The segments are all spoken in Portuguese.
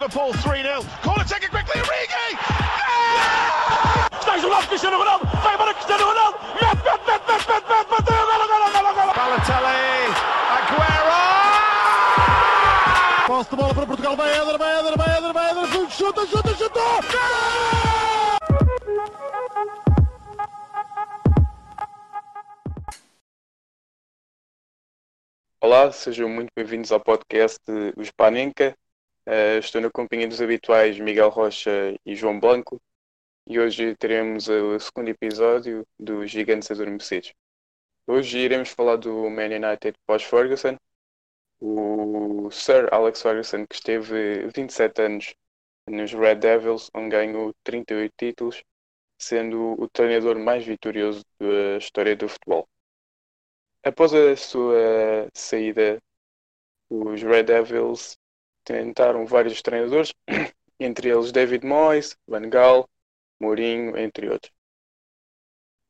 Liverpool 3-0. Corner taken quickly, Origi! Está isolado Cristiano Ronaldo, vai sejam muito bem-vindos ao podcast O Spanenka. Uh, estou na companhia dos habituais Miguel Rocha e João Blanco e hoje teremos o segundo episódio dos Gigantes Adormecidos. Hoje iremos falar do Man United pós-Ferguson, o Sir Alex Ferguson que esteve 27 anos nos Red Devils, onde ganhou 38 títulos, sendo o treinador mais vitorioso da história do futebol. Após a sua saída, os Red Devils tentaram vários treinadores, entre eles David Moyes, Van Gaal, Mourinho, entre outros.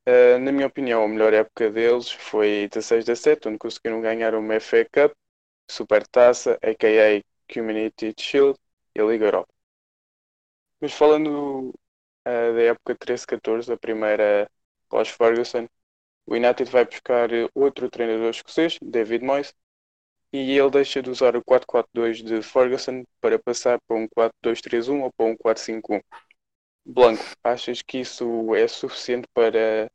Uh, na minha opinião, a melhor época deles foi 16 17, onde conseguiram ganhar uma FA Cup, Supertaça, a.k.a. Community Shield e a Liga Europa. Mas falando uh, da época 13-14, a primeira pós-Ferguson, o United vai buscar outro treinador escocês, David Moyes, e ele deixa de usar o 4-4-2 de Ferguson para passar para um 4-2-3-1 ou para um 4-5-1. Blanco, achas que isso é suficiente para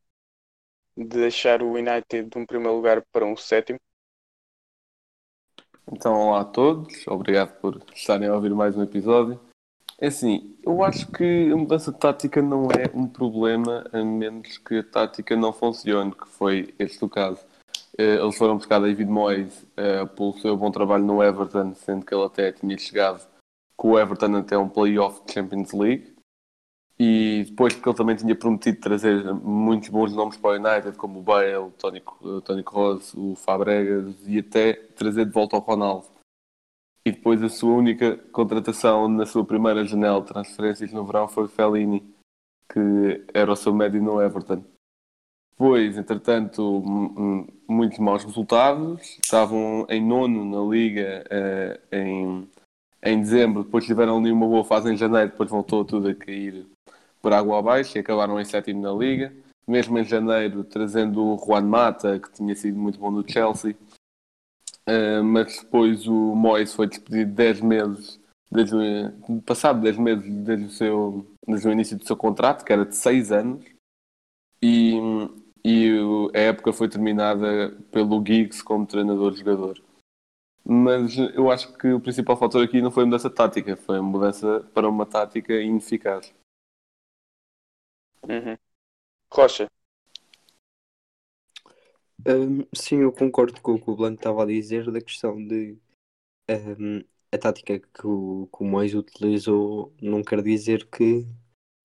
deixar o United de um primeiro lugar para um sétimo? Então, olá a todos, obrigado por estarem a ouvir mais um episódio. É assim, eu acho que a mudança de tática não é um problema, a menos que a tática não funcione, que foi este o caso. Eh, eles foram buscar David Moyes uh, pelo seu bom trabalho no Everton, sendo que ele até tinha chegado com o Everton até um playoff de Champions League. E depois porque ele também tinha prometido trazer muitos bons nomes para o United, como o Bale, o Tony, o Tony o Fabregas e até trazer de volta o Ronaldo. E depois a sua única contratação na sua primeira janela de transferências no verão foi Fellini, que era o seu médio no Everton. Depois, entretanto, muitos maus resultados. Estavam em nono na Liga uh, em, em dezembro, depois tiveram ali uma boa fase em janeiro, depois voltou tudo a cair por água abaixo e acabaram em sétimo na Liga. Mesmo em janeiro, trazendo o Juan Mata, que tinha sido muito bom no Chelsea. Uh, mas depois o Moyes foi despedido 10 meses, desde, passado 10 meses desde o, seu, desde o início do seu contrato, que era de 6 anos. E, e a época foi terminada pelo Giggs como treinador-jogador. Mas eu acho que o principal fator aqui não foi a mudança tática, foi a mudança para uma tática ineficaz. Uhum. Rocha. Um, sim, eu concordo com o que o Blanco estava a dizer da questão de um, a tática que o, que o Mois utilizou não quer dizer que,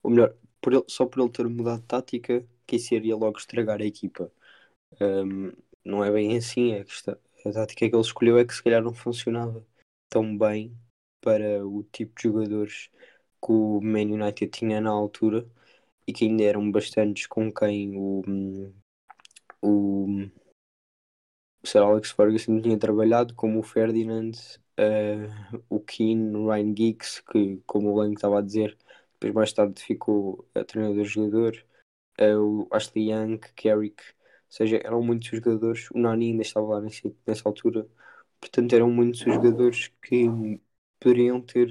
ou melhor, por ele, só por ele ter mudado de tática, que isso iria logo estragar a equipa. Um, não é bem assim, questão, a tática que ele escolheu é que se calhar não funcionava tão bem para o tipo de jogadores que o Man United tinha na altura e que ainda eram bastantes com quem o, o, o Sir Alex Ferguson tinha trabalhado, como o Ferdinand, uh, o Keane, o Ryan Giggs, que, como o Blanco estava a dizer, depois mais tarde ficou a treinador-jogador, uh, o Ashley Young, Carrick, ou seja, eram muitos jogadores, o Nani ainda estava lá nessa, nessa altura, portanto eram muitos jogadores que poderiam ter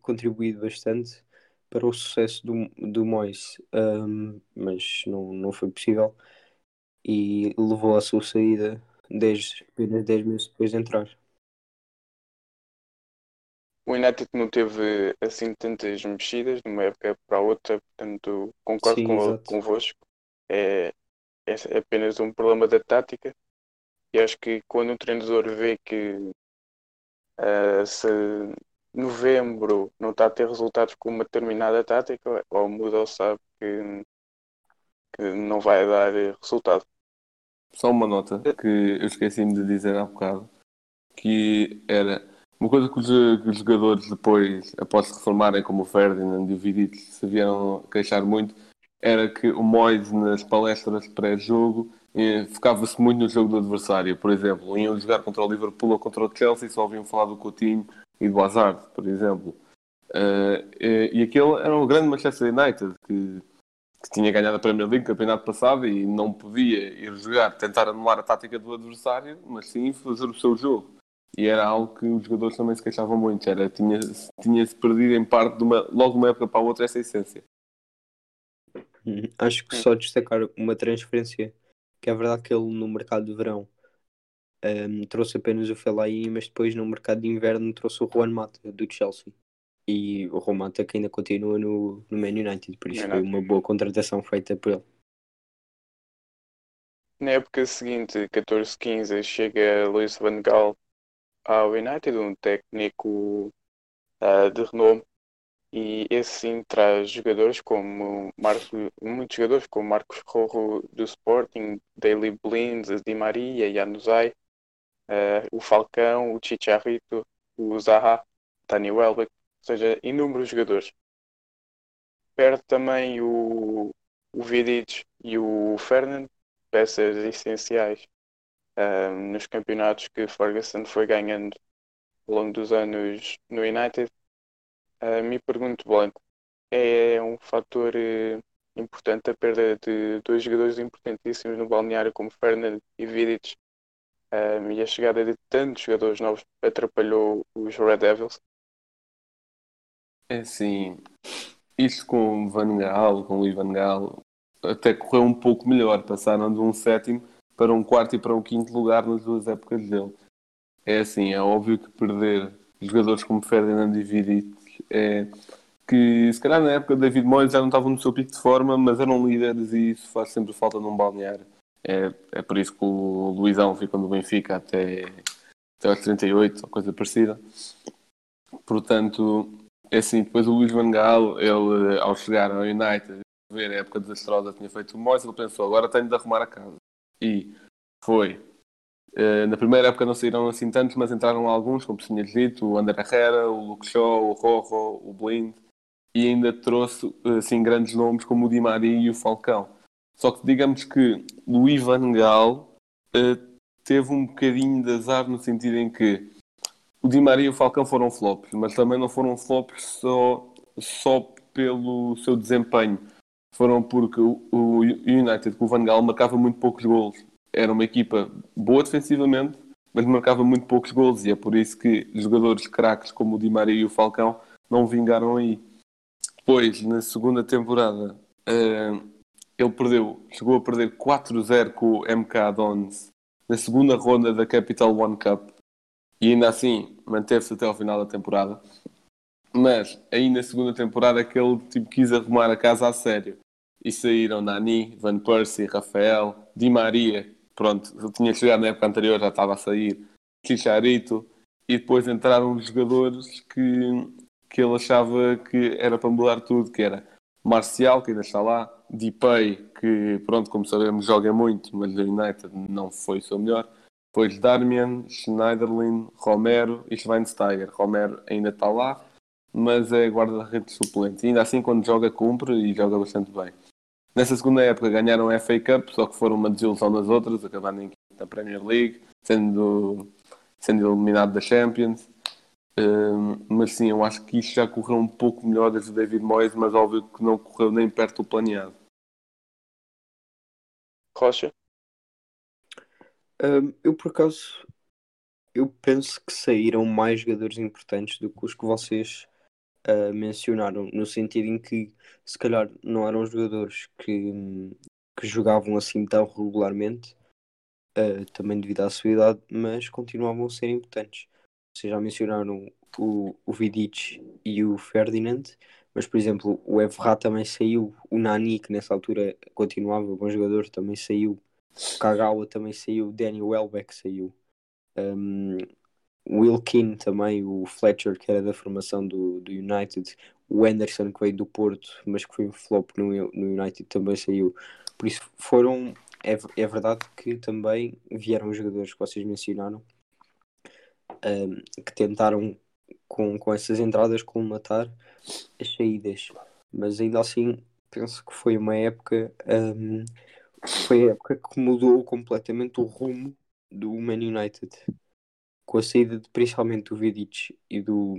contribuído bastante para o sucesso do, do Moyes, um, mas não, não foi possível e levou à sua saída 10, apenas 10 meses depois de entrar. O United não teve assim tantas mexidas de uma época para a outra, portanto concordo Sim, com, exato. convosco. É, é apenas um problema da tática e acho que quando um treinador vê que uh, se novembro não está a ter resultados com uma determinada tática, ou muda ou sabe que, que não vai dar resultado. Só uma nota que eu esqueci-me de dizer há bocado, que era uma coisa que os, que os jogadores depois, após se reformarem, como o Ferdinand e o Vidic, se vieram queixar muito, era que o Moyes nas palestras pré-jogo eh, focava-se muito no jogo do adversário. Por exemplo, iam jogar contra o Liverpool ou contra o Chelsea, só ouviam falar do Coutinho e do Hazard, por exemplo. Uh, e, e aquele era um grande Manchester United que, que, tinha ganhado a Premier League campeonato passado e não podia ir jogar, tentar anular a tática do adversário, mas sim fazer o seu jogo. E era algo que os jogadores também se queixavam muito. Era, tinha-se tinha perdido em parte de uma, logo de uma época para a outra essa essência. Acho que só destacar uma transferência que é verdade que ele no mercado de verão um, trouxe apenas o Fellaini, mas depois no mercado de inverno trouxe o Juan Mata do Chelsea e o Juan Mata que ainda continua no, no Man United, por isso foi uma boa contratação feita por ele. Na época seguinte, 14-15, chega Luís Van Gaal ao United, um técnico uh, de renome e esse sim traz jogadores como Marco, muitos jogadores como Marcos Rojo do Sporting, Daily Blind, Di Maria, Januzaj, uh, o Falcão, o Chicharrito, o Zaha, Dani Welbeck, seja, inúmeros jogadores. Perde também o, o Vidic e o Fernand, peças essenciais uh, nos campeonatos que Ferguson foi ganhando ao longo dos anos no United Uh, me pergunto, Blanco, é um fator uh, importante a perda de dois jogadores importantíssimos no balneário como Fernando e Vidic um, e a chegada de tantos jogadores novos atrapalhou os Red Devils? É sim, isto com Van Gaal, com o Ivan Gaal, até correu um pouco melhor. Passaram de um sétimo para um quarto e para um quinto lugar nas duas épocas dele. É assim, é óbvio que perder jogadores como Ferdinand e Vidic é que se calhar na época David Moyes já não estavam no seu pico de forma, mas eram líderes e isso faz sempre falta num balneário. É, é por isso que o Luizão ficou no Benfica até, até aos 38, ou coisa parecida. Portanto, é assim, depois o Luís Van Gaal, ele ao chegar ao United, ver a época desastrosa que tinha feito o Moyes, ele pensou, agora tenho de arrumar a casa. E foi Uh, na primeira época não saíram assim tantos, mas entraram alguns, como tinha dito, o André Herrera, o Luke Shaw, o Rojo, o Blind, e ainda trouxe assim, grandes nomes como o Di Maria e o Falcão. Só que digamos que o Ivan Gaal teve um bocadinho de azar no sentido em que o Di Maria e o Falcão foram flops, mas também não foram flops só, só pelo seu desempenho. Foram porque o, United com o Van Gaal marcava muito poucos gols era uma equipa boa defensivamente, mas marcava muito poucos gols e é por isso que jogadores craques como o Di Maria e o Falcão não vingaram aí. Depois, na segunda temporada, uh, ele perdeu, chegou a perder 4-0 com o MK Dons na segunda ronda da Capital One Cup e ainda assim manteve-se até ao final da temporada. Mas aí na segunda temporada que ele tipo, quis arrumar a casa a sério. E saíram Nani, Van Persie, Rafael, Di Maria, pronto, eu tinha chegado na época anterior, já estava a sair Chicharito, e depois entraram jogadores que, que ele achava que era para mudar tudo, que era Marcial, que ainda está lá, Dipay, que pronto, como sabemos, joga muito, mas o United não foi o seu melhor. Depois Darmian, Schneiderlin, Romero e Schweinsteiger. Romero ainda está lá, mas é guarda-redes suplente. E ainda assim, quando joga, cumpre e joga bastante bem. Nessa segunda época ganharam a FA Cup, só que foram uma desilusão das outras, acabando em quinta Premier League, sendo, sendo eliminado da Champions. Um, mas sim, eu acho que isto já correu um pouco melhor desde o David Moyes, mas óbvio que não correu nem perto do planeado. Rocha? Um, eu por acaso eu penso que saíram mais jogadores importantes do que os que vocês uh, mencionaram, no sentido em que se calhar não eram jogadores que, que jogavam assim tão regularmente, uh, também devido à sua idade, mas continuavam a ser importantes. Vocês já mencionaram o, o Vidic e o Ferdinand, mas por exemplo o Evra também saiu, o Nani, que nessa altura continuava bom jogador, também saiu, Kagawa também saiu, Danny Welbeck saiu. Um, Wilkin também, o Fletcher, que era da formação do, do United, o Anderson, que veio do Porto, mas que foi um flop no, no United, também saiu. Por isso foram. É, é verdade que também vieram os jogadores que vocês mencionaram um, que tentaram com, com essas entradas colmatar as saídas, mas ainda assim penso que foi uma época um, foi a época que mudou completamente o rumo do Man United. Com a saída de, principalmente do Vidic e do,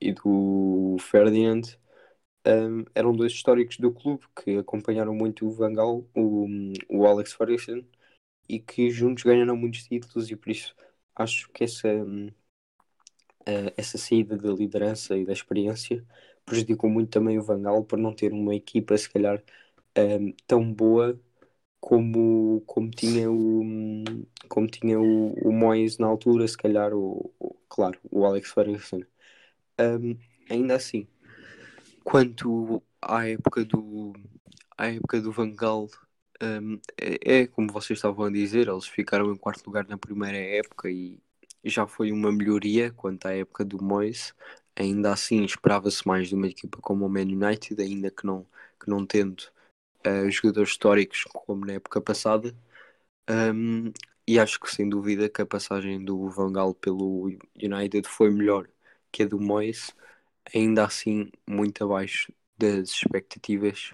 e do Ferdinand, um, eram dois históricos do clube que acompanharam muito o Van Gaal, o, o Alex Ferguson, e que juntos ganharam muitos títulos e por isso acho que essa, uh, essa saída da liderança e da experiência prejudicou muito também o Van Gaal por não ter uma equipa se calhar um, tão boa como, como tinha o como tinha o, o Moyes na altura, se calhar o, o claro, o Alex Ferguson. Um, ainda assim, quanto à época do à época do Van Gaal, um, é, é, como vocês estavam a dizer, eles ficaram em quarto lugar na primeira época e já foi uma melhoria quanto à época do Moyes. Ainda assim, esperava-se mais de uma equipa como o Man United, ainda que não, que não tendo uh, jogadores históricos como na época passada. Um, e acho que sem dúvida que a passagem do Van Gaal pelo United foi melhor que a do Moyes, ainda assim muito abaixo das expectativas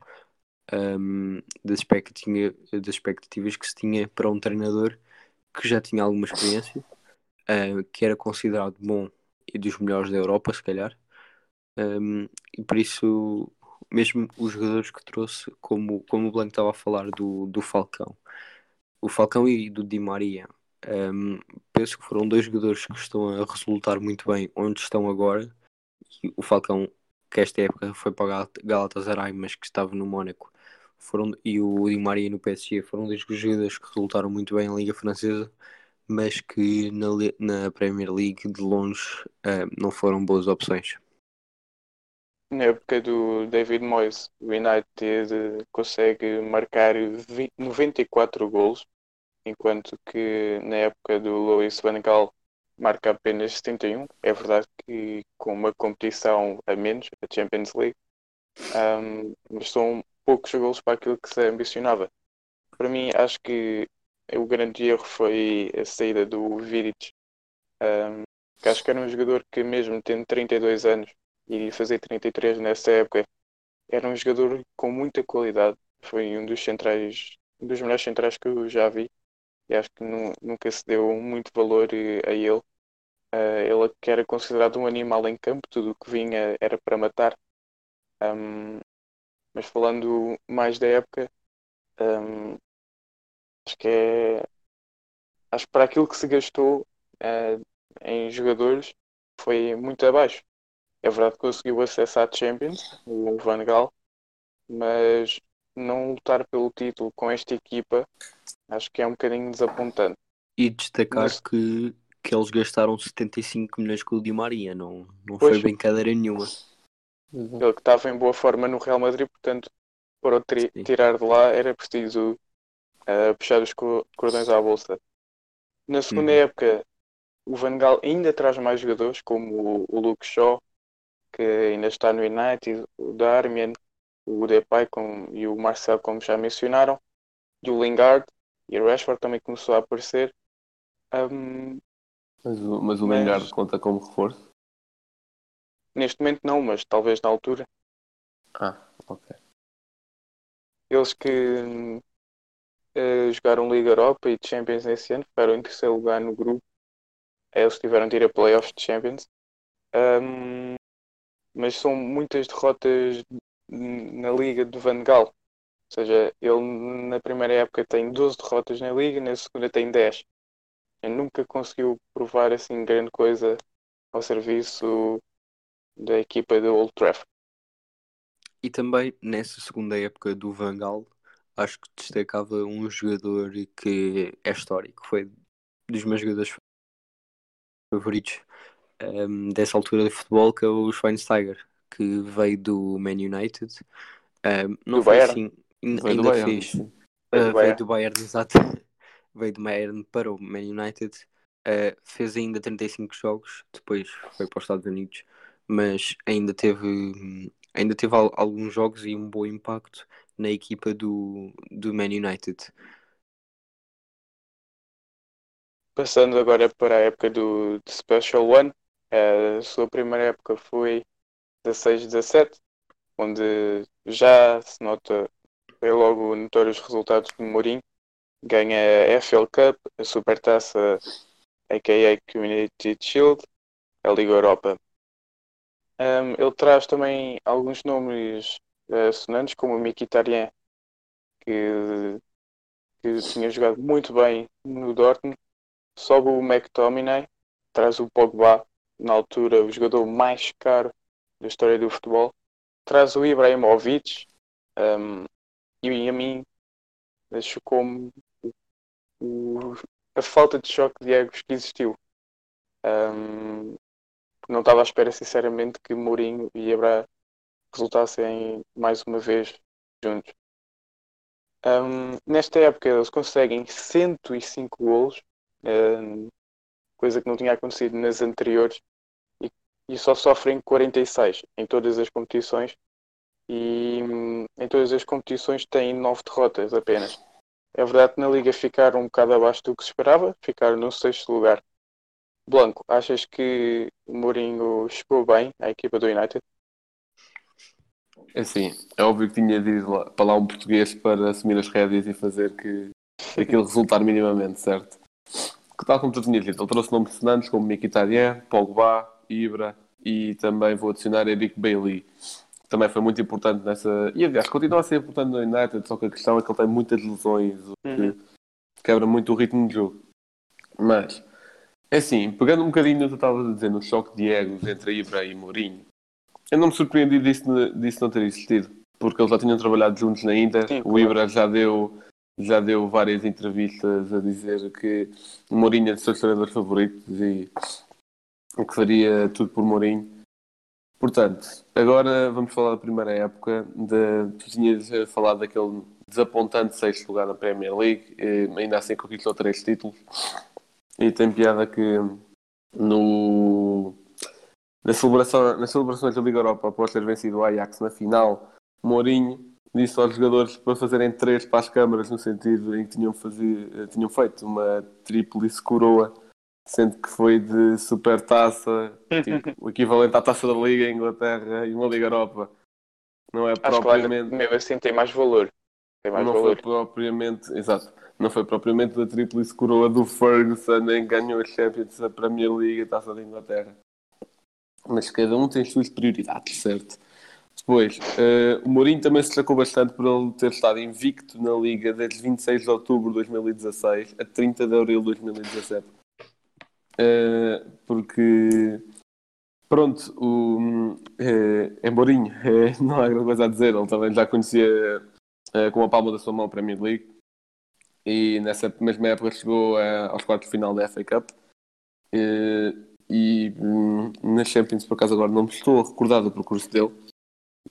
um, das, expectativa, das expectativas que se tinha para um treinador que já tinha alguma experiência, uh, que era considerado bom e dos melhores da Europa, se calhar. Um, e por isso mesmo os jogadores que trouxe, como, como o Blanco estava a falar do, do Falcão, o Falcão e do Di Maria, um, penso que foram dois jogadores que estão a resultar muito bem onde estão agora. E o Falcão, que esta época foi para o Galatasaray, mas que estava no Mónaco, foram, e o Di Maria no PSG foram dois jogadores que resultaram muito bem em Liga Francesa, mas que na, na Premier League de longe um, não foram boas opções na época do David Moyes, o United consegue marcar 20, 94 gols, enquanto que na época do Luis Van Gaal marca apenas 71. É verdade que com uma competição a menos, a Champions League, um, mas são poucos gols para aquilo que se ambicionava. Para mim, acho que o grande erro foi a saída do Vidic, um, que acho que era um jogador que mesmo tendo 32 anos e fazer 33 nessa época. Era um jogador com muita qualidade. Foi um dos centrais, um dos melhores centrais que eu já vi. E acho que nu nunca se deu muito valor eh, a ele. Uh, ele que era considerado um animal em campo, tudo o que vinha era para matar. Um, mas falando mais da época, um, acho que é. Acho que para aquilo que se gastou uh, em jogadores foi muito abaixo. É verdade que conseguiu acesso à Champions, o Van Gaal, mas não lutar pelo título com esta equipa acho que é um bocadinho desapontante. E destacar mas... que, que eles gastaram 75 milhões com o Di Maria, não, não foi brincadeira nenhuma. Uhum. Ele que estava em boa forma no Real Madrid, portanto, para o tirar de lá era preciso uh, puxar os cordões à bolsa. Na segunda uhum. época, o Van Gaal ainda traz mais jogadores, como o, o Luke Shaw, que ainda está no United, o Darmian, o Depay com, e o Marcel, como já mencionaram, e o Lingard e o Rashford também começou a aparecer. Um, mas, o, mas o mas, Lingard conta como reforço? Neste momento não, mas talvez na altura. Ah, ok. Eles que uh, jogaram Liga Europa e Champions esse ano, ficaram em terceiro lugar no grupo. Eles tiveram de ir a playoffs de Champions. Um, mas são muitas derrotas na liga do Van Gaal. Ou seja, ele na primeira época tem 12 derrotas na liga, na segunda tem 10. Ele nunca conseguiu provar assim grande coisa ao serviço da equipa do Old Trafford. E também nessa segunda época do Van Gaal, acho que destacava um jogador que é histórico, foi dos meus jogadores favoritos um, dessa altura de futebol, que é o Schweinsteiger, que veio do Man United. Um, não do foi Bayern. assim, veio ainda fez. Uh, veio do Bayern, exato. veio do Bayern para o Man United. Uh, fez ainda 35 jogos, depois foi para os Estados Unidos, mas ainda teve, ainda teve alguns jogos e um bom impacto na equipa do, do Man United. Passando agora para a época do Special One, a sua primeira época foi 16-17, onde já se nota é logo notórios os resultados de Mourinho. Ganha a FL Cup, a Supertaça, a.k.a. Community Shield, a Liga Europa. Um, ele traz também alguns nomes uh, sonantes, como o Mkhitaryan, que, que tinha jogado muito bem no Dortmund. Sobe o McTominay, traz o Pogba, na altura o jogador mais caro da história do futebol. Traz o Ibrahimovic, um, e a mim chocou-me a falta de choque de egos que existiu. Um, não estava à espera, sinceramente, que Mourinho e Ibra resultassem mais uma vez juntos. Um, nesta época eles conseguem 105 golos, um, coisa que não tinha acontecido nas anteriores, e, só sofrem 46 em todas as competições. E um, em todas as competições têm 9 derrotas apenas. É verdade que na Liga ficaram um bocado abaixo do que se esperava, ficaram no sexto lugar. Blanco, achas que o Mourinho chegou bem à equipa do United? É assim, é óbvio que tinha de ir lá, para lá um português para assumir as rédeas e fazer que aquilo resultar minimamente, certo? Que tal como tu tinhas dito, ele trouxe nomes sonantes como Mkhitaryan, Pogba, Ibra e também vou adicionar Eric Bailey. Também foi muito importante nessa... E aliás, continua a ser importante no United, só que a questão é que ele tem muitas lesões, o que Uhum. quebra muito o ritmo de jogo. Mas, é assim, pegando um bocadinho no que tu estavas a dizer, no choque de egos entre Ibra e Mourinho, eu não me surpreendi disso, disso não ter existido, porque eles já tinham trabalhado juntos na Inter. Sim, o claro. Ibra já deu, já deu várias entrevistas a dizer que Mourinho é dos seus treinadores favoritos e que faria tudo por Mourinho. Portanto, agora vamos falar da primeira época. De, tu tinhas eh, falado daquele desapontante sexto lugar na Premier League, eh, ainda assim conquistou três títulos. E tem piada que no, na celebração, nas celebrações da Liga Europa, após ter vencido o Ajax na final, Mourinho disse aos jogadores para fazerem três para as câmaras, no sentido em que tinham, fazer, tinham feito uma tríplice coroa, sendo que foi de super taça, tipo, o equivalente à taça da Liga Inglaterra e uma Liga Europa. Não é Acho propriamente mesmo assim tem mais valor. Tem mais não valor. foi propriamente, exato, não foi propriamente da tríplice coroa do Ferguson, nem ganhou a Champions, a Premier League, a Taça da Inglaterra. Mas cada um tem as suas prioridades, certo? Depois, eh, o Mourinho também se destacou bastante por ele ter estado invicto na Liga desde 26 de outubro de 2016 a 30 de abril de 2017. Eh, porque, pronto, o, eh, é Mourinho, eh, não há grande coisa a dizer, ele também já conhecia eh, com a palma da sua mão a Premier League. E nessa mesma época chegou aos quartos de final da FA Cup. E hum, na Champions por acaso agora não me estou a recordar do percurso dele.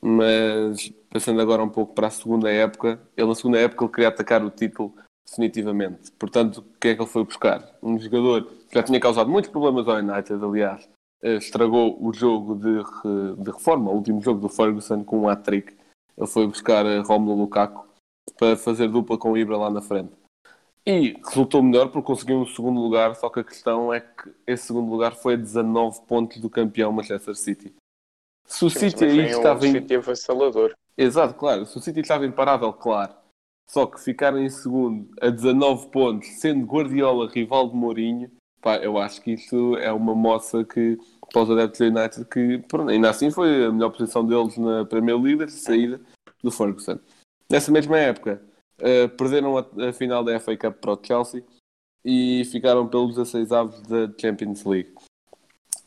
Mas passando agora um pouco para a segunda época ele na segunda época ele queria atacar o título definitivamente portanto o que é que ele foi buscar? um jogador que já tinha causado muitos problemas ao United aliás eh, estragou o jogo de, de reforma o último jogo do Ferguson com um hat-trick ele foi buscar eh, Romulo Lukaku para fazer dupla com o Ibra lá na frente. E resultou melhor porque conseguiu um segundo lugar, só que a questão é que esse segundo lugar foi a 19 pontos do campeão Manchester City. Se o City Mas aí um estava em... City. Exato, claro. Se o City estava imparável, claro. Só que ficar em segundo a 19 pontos, sendo Guardiola rival de Mourinho, pá, eu acho que isso é uma moça que, para os adeptos do United, que pronto, ainda assim foi a melhor posição deles na Premier League, a saída do Ferguson. Nessa mesma época, eh, perderam a, a final da FA Cup para o Chelsea e ficaram pelos 16 avos da Champions League.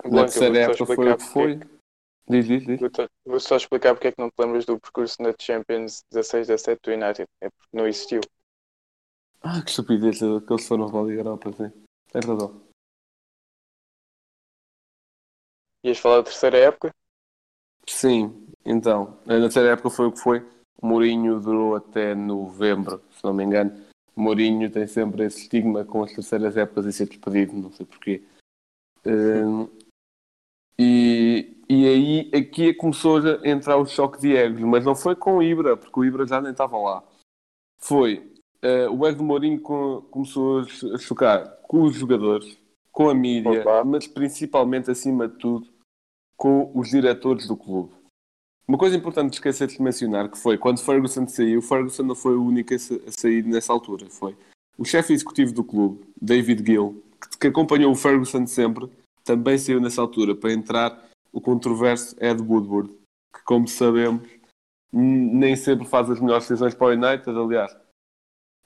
Na terceira época foi o que explicar foi. Diz, diz, diz. Vou, só explicar porque é que não te lembras do percurso na Champions 16 17 do United. É porque não existiu. Ah, que estupidez que eles foram para a Liga Europa, sim. Tens razão. Ias falar da terceira época? Sim, então, na terceira época foi o que foi. O Mourinho durou até novembro, se não me engano. O Mourinho tem sempre esse estigma com as terceiras épocas e ser despedido, não sei porquê. Hum, e, aí aqui começou a entrar o choque de egos, mas não foi com o Ibra, porque o Ibra já nem estava lá. Foi eh, o ego do Mourinho co- começou a cho- a chocar com os jogadores, com a mídia, Opa. mas principalmente, acima de tudo, com os diretores do clube. Uma coisa importante de esquecer de mencionar que foi quando Ferguson saiu, Ferguson não foi o único a sair nessa altura. Foi o chefe executivo do clube, David Gill, que acompanhou o Ferguson sempre, também saiu nessa altura para entrar o controverso Ed Woodward, que, como sabemos, nem sempre faz as melhores decisões para o United. Aliás,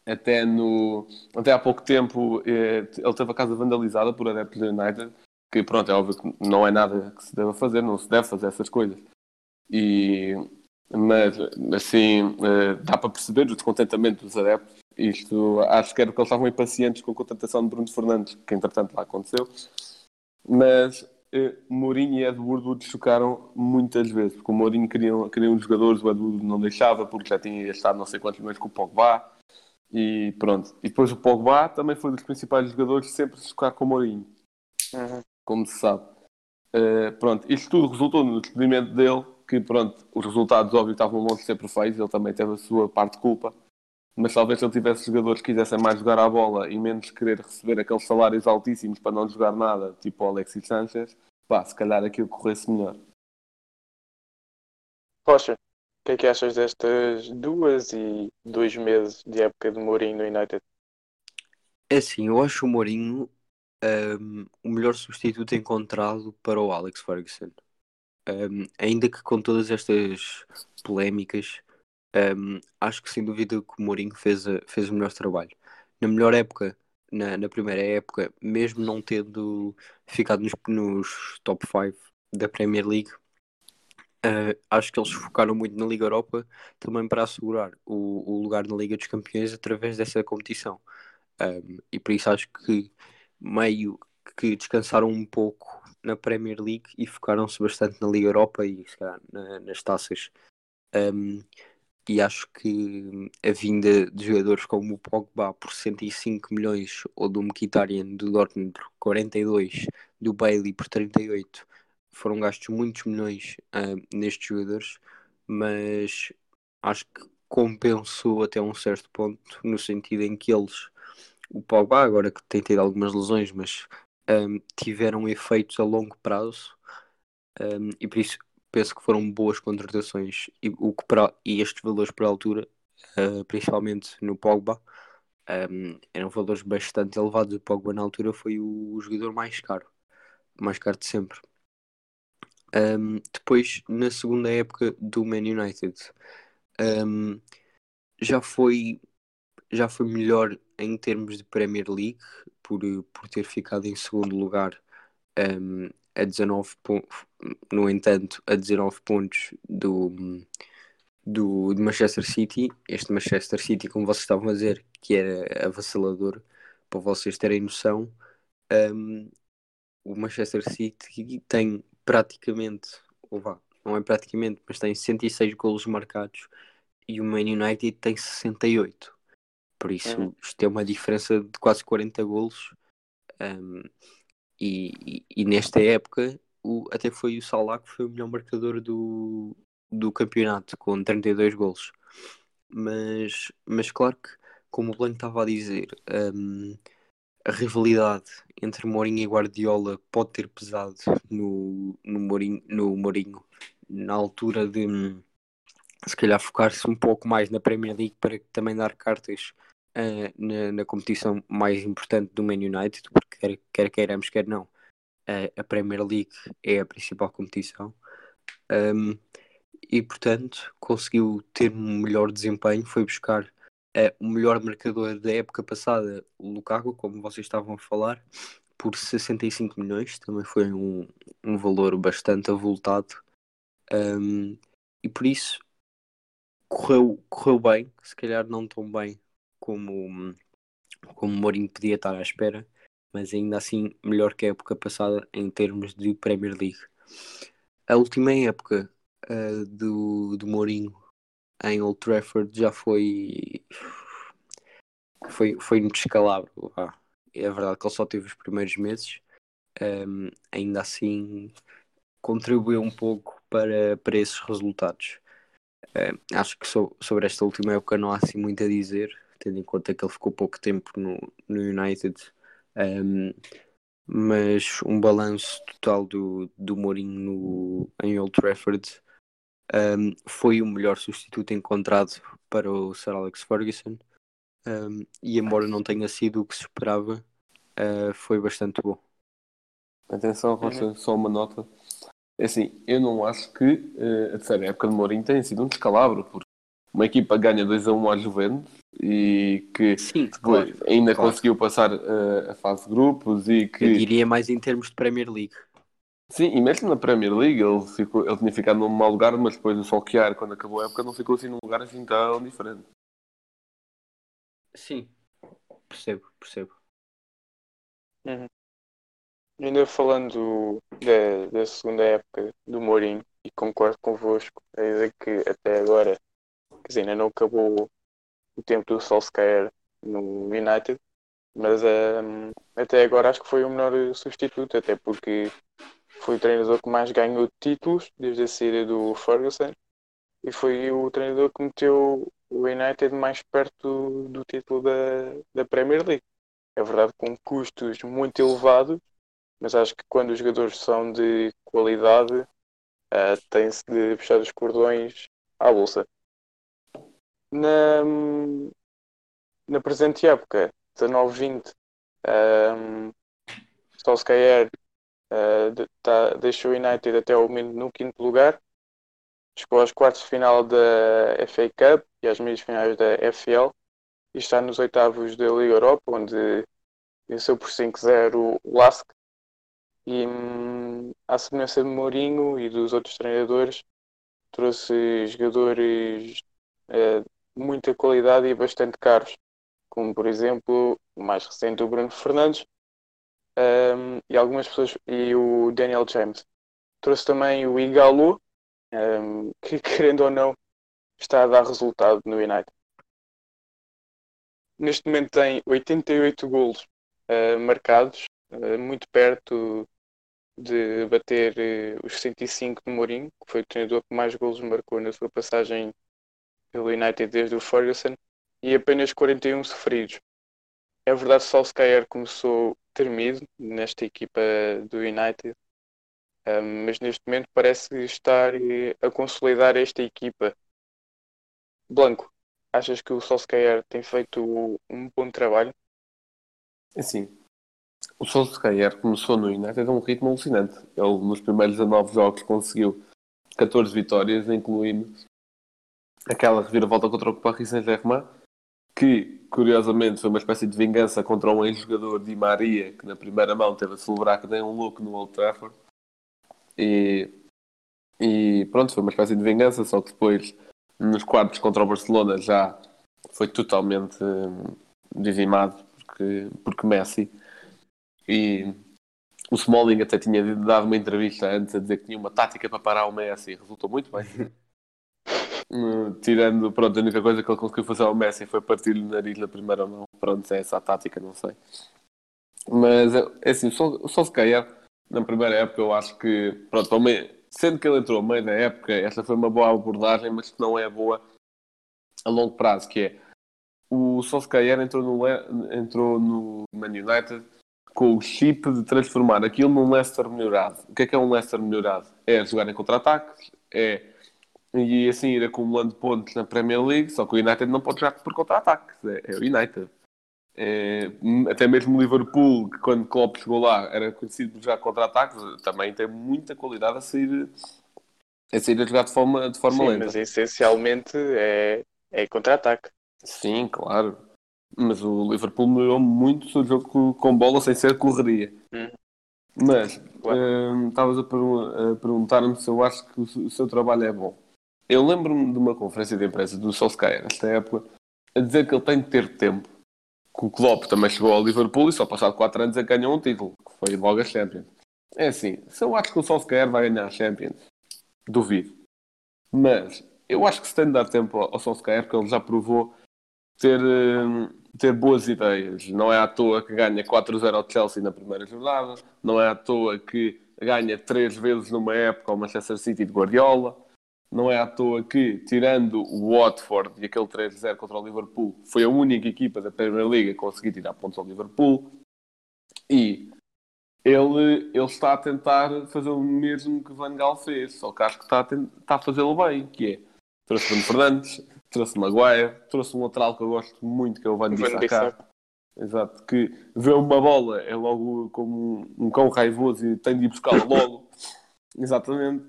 até, no, até há pouco tempo eh, ele teve a casa vandalizada por adeptos do United, que pronto, é óbvio que não é nada que se deva fazer, não se deve fazer essas coisas. E, mas assim eh, dá para perceber o descontentamento dos adeptos. Isto acho que era porque eles estavam impacientes com a contratação de Bruno Fernandes, que entretanto lá aconteceu. Mas Mourinho e Ed Woodward chocaram muitas vezes, porque o Mourinho queria, queria uns jogadores, o Ed Woodward não deixava, porque já tinha estado não sei quantos milhões com o Pogba. E pronto. E depois o Pogba também foi um dos principais jogadores sempre se chocar com o Mourinho. Uhum. Como se sabe. Uh, pronto, isto tudo resultou no despedimento dele, que pronto, os resultados óbvio estavam longe de ser perfeitos, ele também teve a sua parte de culpa, mas talvez se ele tivesse jogadores que quisessem mais jogar à bola e menos querer receber aqueles salários altíssimos para não jogar nada, tipo o Alexis Sanchez, pá, se calhar aquilo corresse melhor. Rocha, o que é que achas destas duas e dois meses de época de Mourinho no United? É assim, eu acho o Mourinho um, o melhor substituto encontrado para o Alex Ferguson. Um, ainda que com todas estas polémicas, um, acho que sem dúvida que o Mourinho fez, a, fez o melhor trabalho. Na melhor época, na, na primeira época, mesmo não tendo ficado nos, nos top 5 da Premier League, uh, acho que eles focaram muito na Liga Europa também para assegurar o, o lugar na Liga dos Campeões através dessa competição. Um, e por isso acho que meio que descansaram um pouco na Premier League e focaram-se bastante na Liga Europa e na, nas taças. Um, e acho que a vinda de jogadores como o Pogba por 105 milhões ou do Mkhitaryan do Dortmund por 42, do Bailey por 38, foram gastos muitos milhões uh, nestes jogadores, mas acho que compensou até um certo ponto, no sentido em que eles o Pogba, agora que tem tido algumas lesões, mas um, tiveram efeitos a longo prazo um, e por isso penso que foram boas contratações e, o que para, e estes valores por altura, uh, principalmente no Pogba, um, eram valores bastante elevados. O Pogba na altura foi o, o jogador mais caro, mais caro de sempre. Um, depois, na segunda época do Man United, um, já foi já foi melhor em termos de Premier League, por, por ter ficado em segundo lugar um, a 19 pontos, no entanto, a 19 pontos do, do, do Manchester City. Este Manchester City, como vocês estavam a dizer, que era avassalador, para vocês terem noção, um, o Manchester City tem praticamente, ou vá, não é praticamente, mas tem 106 golos marcados e o Man United tem 68. Por isso, uhum. isto é uma diferença de quase 40 golos. Um, e, e, e, nesta época, o, até foi o Salah que foi o melhor marcador do, do campeonato, com 32 golos. Mas, mas claro que, como o Blanco estava a dizer, um, a rivalidade entre Mourinho e Guardiola pode ter pesado no, no, Mourinho, no Mourinho na altura de se calhar focar-se um pouco mais na Premier League para também dar cartas uh, na, na, competição mais importante do Man United, porque quer, quer queiramos, quer não, uh, a Premier League é a principal competição. Um, e portanto conseguiu ter um melhor desempenho, foi buscar uh, o melhor marcador da época passada, o Lukaku, como vocês estavam a falar, por 65 milhões, também foi um, um valor bastante avultado. Um, e por isso correu, correu bem, se calhar não tão bem como, como Mourinho podia estar à espera, mas ainda assim melhor que a época passada em termos de Premier League. A última época uh, do, do Mourinho em Old Trafford já foi foi, foi um descalabro. Ah, é verdade que ele só teve os primeiros meses, um, ainda assim contribuiu um pouco para, para esses resultados. Uh, acho que so, sobre esta última época não há assim muito a dizer tendo em conta que ele ficou pouco tempo no, no United. Um, mas um balanço total do, do Mourinho no, em Old Trafford um, foi o melhor substituto encontrado para o Sir Alex Ferguson um, e embora não tenha sido o que se esperava, uh, foi bastante bom. Atenção, Rocha, só uma nota. É assim, eu não acho que uh, a terceira época de Mourinho tenha sido um descalabro, porque uma equipa ganha 2 a 1 à Juventus e que Sim, depois claro, ainda claro. conseguiu passar uh, a fase de grupos e que Eu diria mais em termos de Premier League. Sim, e mesmo na Premier League ele, ficou, ele tinha ficado num mau lugar, mas depois do Solskjaer, quando acabou a época, não ficou assim num lugar assim tão diferente. Sim, percebo, percebo. Ainda falando da, da segunda época do Mourinho, e concordo convosco, a dizer que até agora, quer dizer, ainda não acabou o tempo do Solskjaer no United, mas ehm, até agora acho que foi o melhor substituto, até porque foi o treinador que mais ganhou títulos desde a saída do Ferguson e foi o treinador que meteu o United mais perto do, do título da, da Premier League. É verdade, com custos muito elevados, mas acho que quando os jogadores são de qualidade, eh, tem-se de fechar os cordões à bolsa. Na, na presente época, 19-20, um, Solskjaer eh, de- tá- deixou o United até ao momento no quinto lugar, chegou aos quartos de final da FA Cup e às meias finais da FL e está nos oitavos da Liga Europa, onde venceu por 5-0 o Lask. E hum, à semelhança de Mourinho e dos outros treinadores, trouxe jogadores de muita qualidade e bastante caros, como por exemplo o mais recente o Bruno Fernandes um, e algumas pessoas e o Daniel James. Trouxe também o Igalo, um, que querendo ou não está a dar resultado no United. Neste momento tem 88 golos uh, marcados, uh, muito perto de bater uh, os 105 de Mourinho, que foi o treinador que mais golos marcou na sua passagem pelo United desde o Ferguson, e apenas 41 sofridos. É verdade que Solskjaer começou termido nesta equipa do United, mas neste momento parece estar eh, a consolidar esta equipa. Blanco, achas que o Solskjaer tem feito um bom trabalho? Assim, o Solskjaer começou no United a um ritmo alucinante. Ele, nos primeiros 19 jogos, conseguiu 14 vitórias, incluindo aquela reviravolta contra o Paris Saint-Germain, que, curiosamente, foi uma espécie de vingança contra um ex-jogador Di Maria, que na primeira mão teve a celebrar que nem um louco no Old Trafford. E, e pronto, foi uma espécie de vingança, só que depois, nos quartos contra o Barcelona, já foi totalmente hum, dizimado, porque, porque Messi. E o Smalling até tinha dado uma entrevista antes a dizer que tinha uma tática para parar o Messi resultou muito bem. Uh, tirando, pronto, a única coisa que ele conseguiu fazer ao Messi foi partir-lhe o nariz na primeira mão. Pronto, é essa a tática, não sei. Mas, é é assim, o Sol- o Solskjaer, na primeira época, eu acho que, pronto, meio- sendo que ele entrou ao meio da época, esta foi uma boa abordagem, mas que não é boa a longo prazo, que é, o Solskjaer entrou no, entrou no Man United com o chip de transformar aquilo num Leicester melhorado. O que é que é um Leicester melhorado? É jogar em contra-ataques, é e assim ir acumulando pontos na Premier League, só que o United não pode jogar por contra-ataques, é, é o United. É, até mesmo o Liverpool, que quando Klopp chegou lá era conhecido por jogar contra-ataques, também tem muita qualidade a sair a, sair a jogar de forma, de forma Sim, lenta. mas essencialmente é, é contra-ataque. Sim, claro. Mas o Liverpool melhorou muito o seu jogo com, bola sem ser correria. Hum. Mas Claro. hum, estavas a, pergun- a perguntar-me se eu acho que o, o seu trabalho é bom. Eu lembro-me de uma conferência de imprensa do Solskjaer, nesta época, a dizer que ele tem de ter tempo. Que o Klopp também chegou ao Liverpool e só passado 4 anos é que ganhou um título, que foi logo a Champions. É assim, se eu acho que o Solskjaer vai ganhar a Champions, duvido. Mas eu acho que se tem de dar tempo ao Solskjaer, porque ele já provou ter, hum, ter boas ideias. Não é à toa que ganha 4-0 ao Chelsea na primeira jornada, não é à toa que ganha três vezes numa época ao Manchester City de Guardiola, não é à toa que, tirando o Watford e aquele 3-0 contra o Liverpool, foi a única equipa da Premier League a conseguir tirar pontos ao Liverpool. E ele, ele está a tentar fazer o mesmo que Van Gaal fez, só que acho que está a, está a fazê-lo bem, que é trouxe Bruno Fernandes, trouxe Maguire, trouxe um lateral que eu gosto muito, que é o Van Bissaka. Exato, que vê uma bola, é logo como um, um cão raivoso e tem de ir buscá-la logo. Exatamente.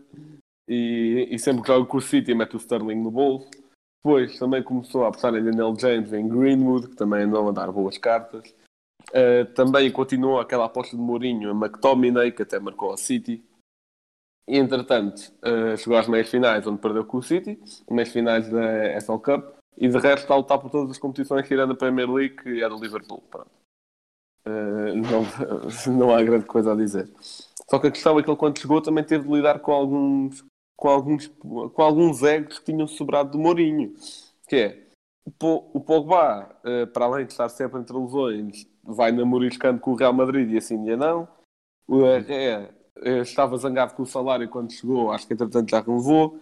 E, e sempre que joga com o City mete o Sterling no bolso. Depois também começou a apostar em Daniel James, em Greenwood, que também andou a dar boas cartas. Uh, também continuou aquela aposta de Mourinho a McTominay, que até marcou a City. E, entretanto, uh, chegou às meias finais, onde perdeu com o City, meias finais da FL Cup, e de resto está a lutar por todas as competições, tirando a Premier League, que é do Liverpool. Uh, não, não há grande coisa a dizer. Só que a questão é que ele, quando chegou, também teve de lidar com alguns, com alguns, com alguns egos que tinham sobrado do Mourinho. Que é, o Po- o Pogba, uh, para além de estar sempre entre lesões, vai namoriscando com o Real Madrid e assim dia não. O Herrera eh, estava zangado com o salário quando chegou, acho que entretanto já renovou.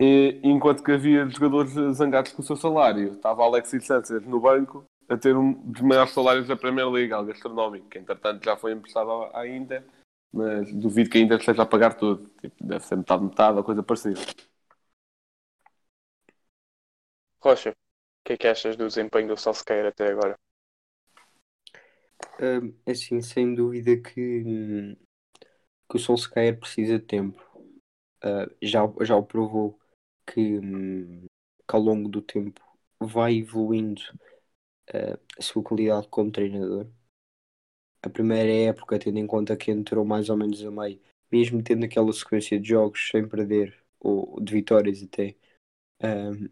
E, enquanto que havia jogadores zangados com o seu salário, estava Alexis Sanchez no banco a ter um dos maiores salários da Premier League, algo astronómico, que entretanto já foi emprestado à Inter, mas duvido que a Inter esteja a pagar tudo. Tipo, deve ser metade, metade ou coisa parecida. Rocha, o que é que achas do desempenho do Solskjaer até agora? Hum, assim, sem dúvida que, hum, que o Solskjaer precisa de tempo. Ah, já, já o provou que, hum, que ao longo do tempo vai evoluindo ah, a sua qualidade como treinador. A primeira época, tendo em conta que entrou mais ou menos a meio, mesmo tendo aquela sequência de jogos sem perder, ou de vitórias até, hum,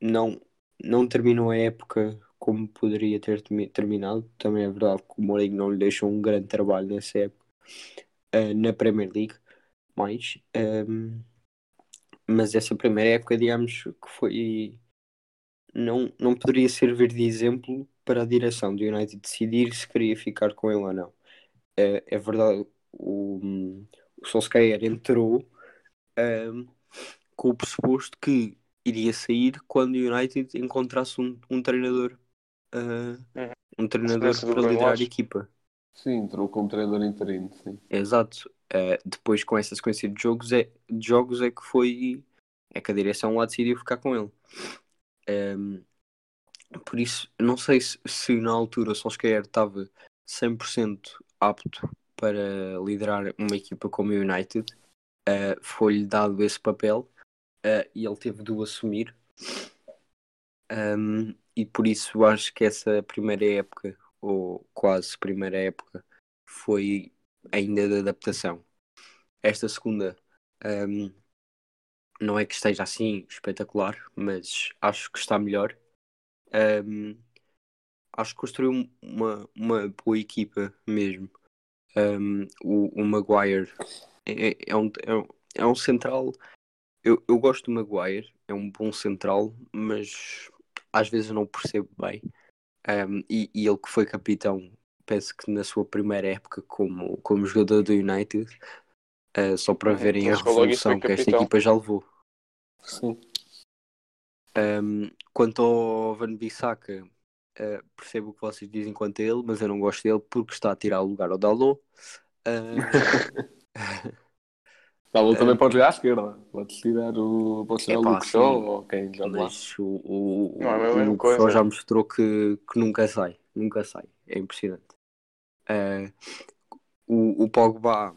não, não terminou a época como poderia ter termi- terminado. Também é verdade que o Mourinho não lhe deixou um grande trabalho nessa época eh, na Premier League, mas, ehm, mas essa primeira época, digamos que foi. Não, não poderia servir de exemplo para a direção do United decidir se queria ficar com ele ou não. Eh, é verdade, o, o Solskjaer entrou ehm, com o pressuposto que iria sair quando o United encontrasse um, um treinador uh, um treinador para liderar a equipa. Sim, entrou como treinador interino, sim. Exato. Uh, depois com essa sequência de jogos é, de jogos é que foi é que a direção lá decidiu ficar com ele. Um, por isso, não sei se, se na altura o Solskjaer estava 100% apto para liderar uma equipa como o United. Uh, Foi-lhe dado esse papel uh, e ele teve de o assumir. Um, e por isso acho que essa primeira época, ou quase primeira época, foi ainda de adaptação. Esta segunda um, não é que esteja assim espetacular, mas acho que está melhor. Um, acho que construiu uma, uma boa equipa mesmo. Um, o, o Maguire é, é um, é, um, é um central. Eu, eu gosto do Maguire, é um bom central, mas às vezes eu não percebo bem. Um, e, e ele que foi capitão, penso que na sua primeira época como, como jogador do United, uh, só para Uhum, verem a foi revolução que esta equipa já levou. Sim. Um, quanto ao Van Bissaka, uh, percebo o que vocês dizem quanto a ele, mas eu não gosto dele porque está a tirar o lugar ao Dalot. Uh, Dalot também pode jogar à esquerda. Pode tirar o, pode tirar o Epá, Luke Shaw ou quem joga lá. mas o, o, Não é o Luke. Shaw já mostrou que, que nunca sai, nunca sai, é impressionante. Uh, o, o Pogba,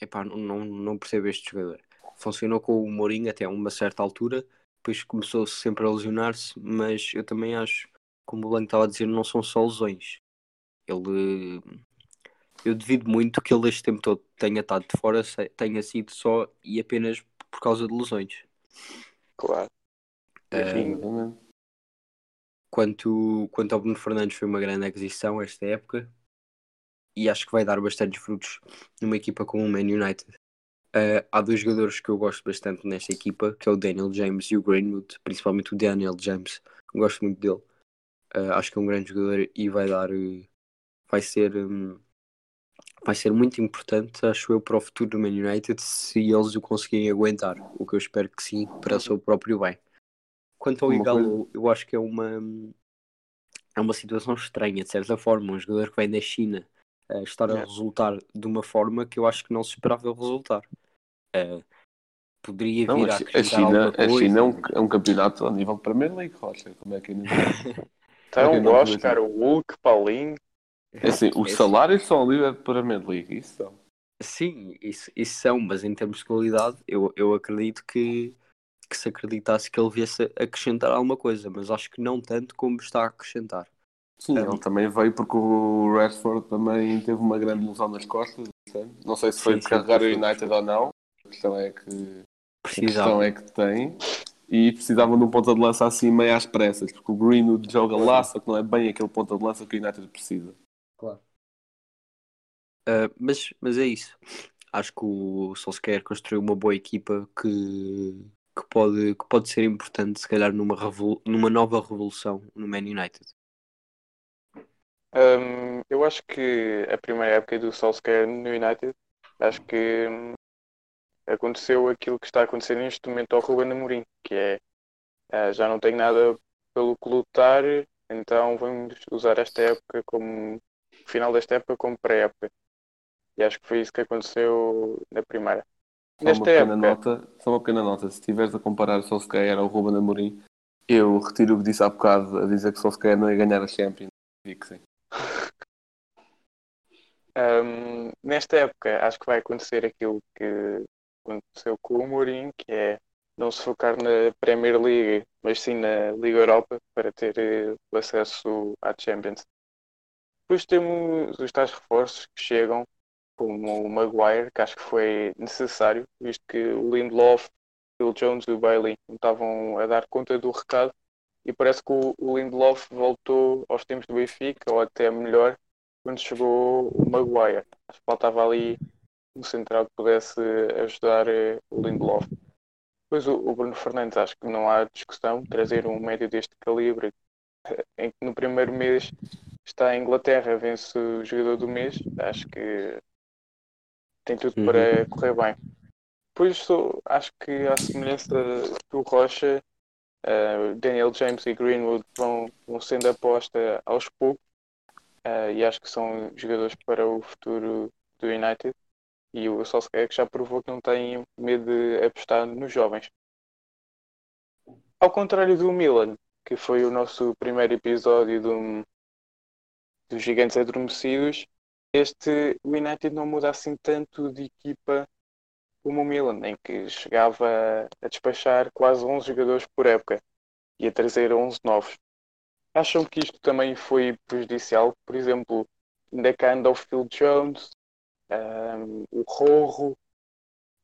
epá, não, não, não percebo este jogador. Funcionou com o Mourinho até uma certa altura, depois começou sempre a lesionar-se, mas eu também acho, como o Blanco estava a dizer, não são só lesões. Ele, eu devido muito que ele este tempo todo tenha estado de fora, tenha sido só e apenas por causa de lesões. Claro. Exatamente. Quanto, quanto ao Bruno Fernandes, foi uma grande aquisição esta época e acho que vai dar bastantes frutos numa equipa como o Man United. Uh, há dois jogadores que eu gosto bastante nesta equipa, que é o Daniel James e o Greenwood, principalmente o Daniel James. Gosto muito dele. Uh, acho que é um grande jogador e vai dar, uh, vai ser, um, vai ser muito importante, acho eu, para o futuro do Man United se eles o conseguirem aguentar, o que eu espero que sim, para o seu próprio bem. Quanto ao Igalo, eu acho que é uma é uma situação estranha, de certa forma. Um jogador que vem da China eh, estar a resultar de uma forma que eu acho que não se esperava resultar. Eh, poderia Não, vir a, a China, a China é, um, é um campeonato a nível de Premier League, Rocha. Como é que ainda. Então, Ok, o não, Oscar, o Hulk, Paulinho. É assim, os Esse- salários são ali da Premier League, isso são. Sim, isso, isso são, mas em termos de qualidade, eu, eu acredito que, que se acreditasse que ele viesse a acrescentar alguma coisa, mas acho que não tanto como está a acrescentar. Sim, É. ele também veio porque o Rashford também teve uma grande lesão nas costas. Não sei se foi Sim, de sim, carregar o foi. United ou não. A questão é que, a questão Precisava. é que tem. E precisavam de um ponta de lança assim meio às pressas, porque o Greenwood joga só que não é bem aquele ponta de lança que o United precisa. Uh, mas, mas é isso. Acho que o Solskjaer construiu uma boa equipa que, que, pode, que pode ser importante, se calhar, numa, revol- numa nova revolução no Man United. Hum, eu acho que a primeira época do Solskjaer no United, acho que hum, aconteceu aquilo que está a acontecer neste momento ao Ruben Amorim, que é ah, já não tenho nada pelo que lutar, então vamos usar esta época como o final desta época como pré-época. E acho que foi isso que aconteceu na primeira. Só uma Nesta pequena época, nota, só uma pequena nota, se estiveres a comparar o Solskjaer ao Ruben Amorim, eu retiro o que disse há bocado a dizer que o Solskjaer não ia ganhar a Champions. Digo que sim. hum, nesta época acho que vai acontecer aquilo que aconteceu com o Mourinho, que é não se focar na Premier League, mas sim na Liga Europa para ter eh, o acesso à Champions. Depois temos os tais reforços que chegam, como o Maguire, que acho que foi necessário, visto que o Lindelof, o Jones e o Bailey não estavam a dar conta do recado e parece que o Lindelof voltou aos tempos do Benfica, ou até melhor, quando chegou o Maguire. Acho que faltava ali um central que pudesse ajudar eh, o Lindelof. Depois o, o Bruno Fernandes, acho que não há discussão, trazer um médio deste calibre, eh, em que no primeiro mês está em Inglaterra, vence o jogador do mês, acho que tem tudo Uhum. para correr bem. Sou- acho que à semelhança do Rocha, eh, Daniel James e Greenwood vão, vão sendo aposta aos poucos eh, e acho que são jogadores para o futuro do United e o Solskjaer que já provou que não tem medo de apostar nos jovens. Ao contrário do Milan, que foi o nosso primeiro episódio do, dos Gigantes Adormecidos, este United não muda assim tanto de equipa como o Milan, em que chegava a despachar quase 11 jogadores por época e a trazer 11 novos. Acham que isto também foi prejudicial? Por exemplo, ainda cá anda o Phil Jones, ahm, o Rorro,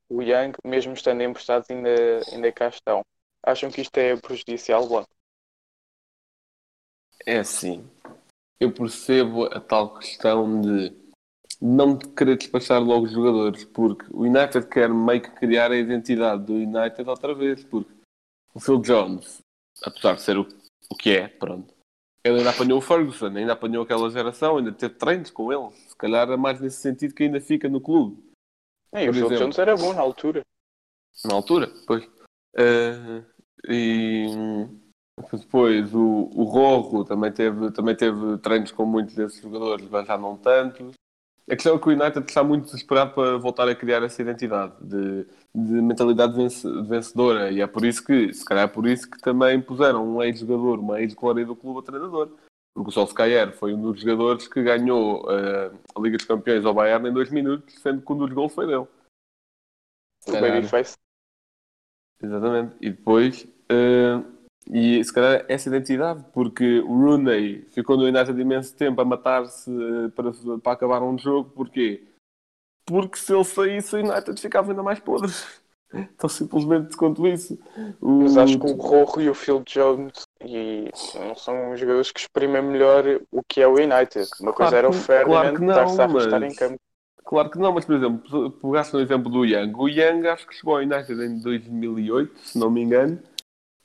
o Young, mesmo estando emprestados, ainda, ainda cá estão. Acham que isto é prejudicial, Blanco? É assim, eu percebo a tal questão de não querer despachar logo os jogadores, porque o United quer meio que criar a identidade do United outra vez, porque o Phil Jones, apesar de ser o, o que é, pronto, ele ainda apanhou o Ferguson, ainda apanhou aquela geração, ainda teve treinos com ele, calhar é mais nesse sentido que ainda fica no clube. E o exemplo. Jones era bom na altura. na altura, pois. Eh, e depois o, o Rorro também teve, também teve treinos com muitos desses jogadores, mas já não tantos. A questão é que o United está muito desesperado para voltar a criar essa identidade de, de mentalidade vence- vencedora e é por isso que, se calhar é por isso que também puseram um ex-jogador, uma ex-glória do clube a treinador. Porque o Solskjaer foi um dos jogadores que ganhou eh, a Liga dos Campeões ao Bayern em dois minutos, sendo que um dos gols foi dele. O. Babyface. Exatamente. E depois, eh, e se calhar essa identidade, porque o Rooney ficou no United imenso tempo a matar-se eh, para, para acabar um jogo, porquê? Porque se ele saísse, o United ficava ainda mais podre. Tão simplesmente quanto isso. O- Mas acho que o Rorro e o Phil Jones e não são jogadores que exprimem melhor o que é o United. Uma coisa Claro era o Ferdinand claro que não, estar-se a arrastar mas- em campo. Claro que não, mas por exemplo, pegaste no exemplo do Young. O Young acho que chegou ao United em 2008, se não me engano,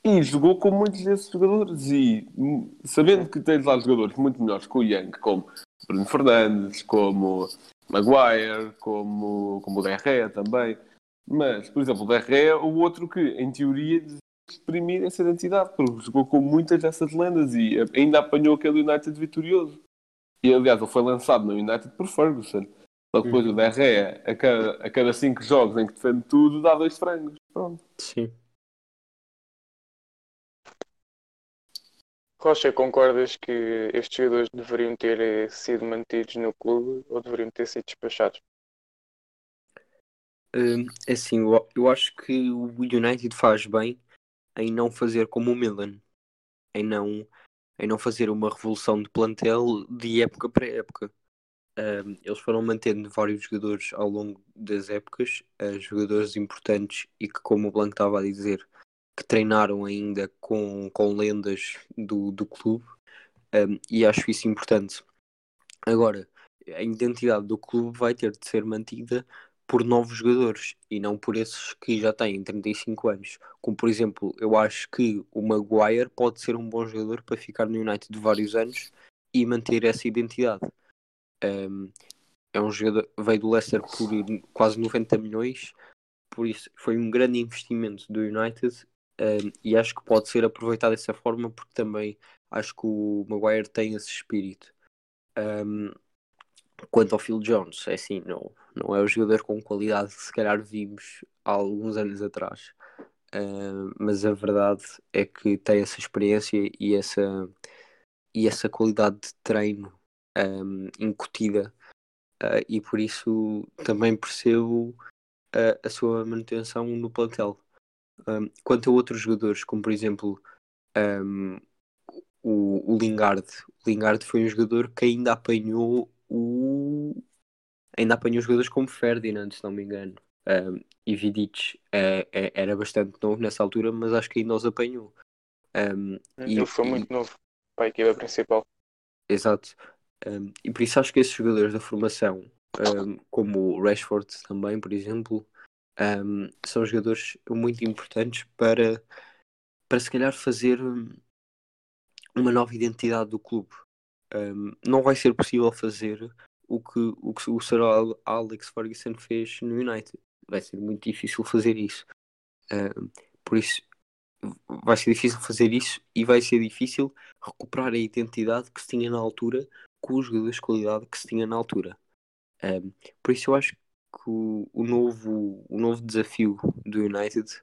e jogou com muitos desses jogadores. E hum, sabendo que tens lá jogadores muito melhores que o Young, como Bruno Fernandes, como Maguire, como, como o Derré também. Mas, por exemplo, o Derré é o outro que, em teoria, exprimir essa identidade, porque jogou com muitas dessas lendas e ainda apanhou aquele United vitorioso. E aliás, ele foi lançado no United por Ferguson. Só que depois Uhum. o Derrea, a cada, a cada cinco jogos em que defende tudo, dá dois frangos. Pronto. Sim. Rocha, concordas que estes jogadores deveriam ter eh, sido mantidos no clube ou deveriam ter sido despachados? Hum, é assim, eu acho que o United faz bem em não fazer como o Milan, em não, em não fazer uma revolução de plantel de época para época. Hum, eles foram mantendo vários jogadores ao longo das épocas, eh, jogadores importantes e que, como o Blanco estava a dizer, que treinaram ainda com, com lendas do, do clube, Hum, e acho isso importante. Agora, a identidade do clube vai ter de ser mantida por novos jogadores e não por esses que já têm 35 anos. Como por exemplo, eu acho que o Maguire pode ser um bom jogador para ficar no United de vários anos e manter essa identidade. Um, é um jogador veio do Leicester por quase 90 milhões, por isso foi um grande investimento do United um, e acho que pode ser aproveitado dessa forma porque também acho que o Maguire tem esse espírito. Um, Quanto ao Phil Jones, é assim, não, não é o jogador com qualidade que se calhar vimos há alguns anos atrás. Uh, mas a verdade é que tem essa experiência e essa, e essa qualidade de treino um, incutida uh, e por isso também percebo a sua manutenção no plantel. Um, quanto a outros jogadores, como por exemplo um, o, o Lingard, o Lingard foi um jogador que ainda apanhou o ainda apanhou jogadores como Ferdinand, se não me engano. Um, e Vidic é, é, era bastante novo nessa altura, mas acho que ainda os apanhou. Um, e, Ele foi e- muito novo para a equipa principal. Exato. Um, e por isso acho que esses jogadores da formação, como o Rashford também, por exemplo, são jogadores muito importantes para, para se calhar fazer hum, uma nova identidade do clube. Um, não vai ser possível fazer o que o, que o Sir Al- Alex Ferguson fez no United. Vai ser muito difícil fazer isso. Um, por isso vai ser difícil fazer isso e vai ser difícil recuperar a identidade que se tinha na altura com os jogadores de qualidade que se tinha na altura. Um, por isso eu acho que o, o novo, o novo desafio do United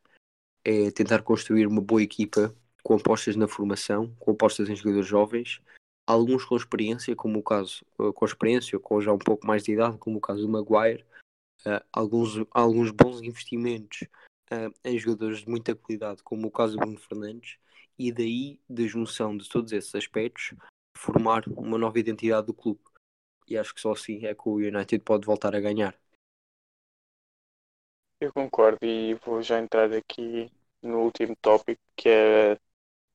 é tentar construir uma boa equipa com apostas na formação, com apostas em jogadores jovens, alguns com experiência, como o caso, eh, com experiência, com já um pouco mais de idade, como o caso do Maguire, eh, alguns, alguns bons investimentos eh, em jogadores de muita qualidade, como o caso do Bruno Fernandes, e daí, da junção de todos esses aspectos, formar uma nova identidade do clube. E acho que só assim é que o United pode voltar a ganhar. Eu concordo e vou já entrar aqui no último tópico, que é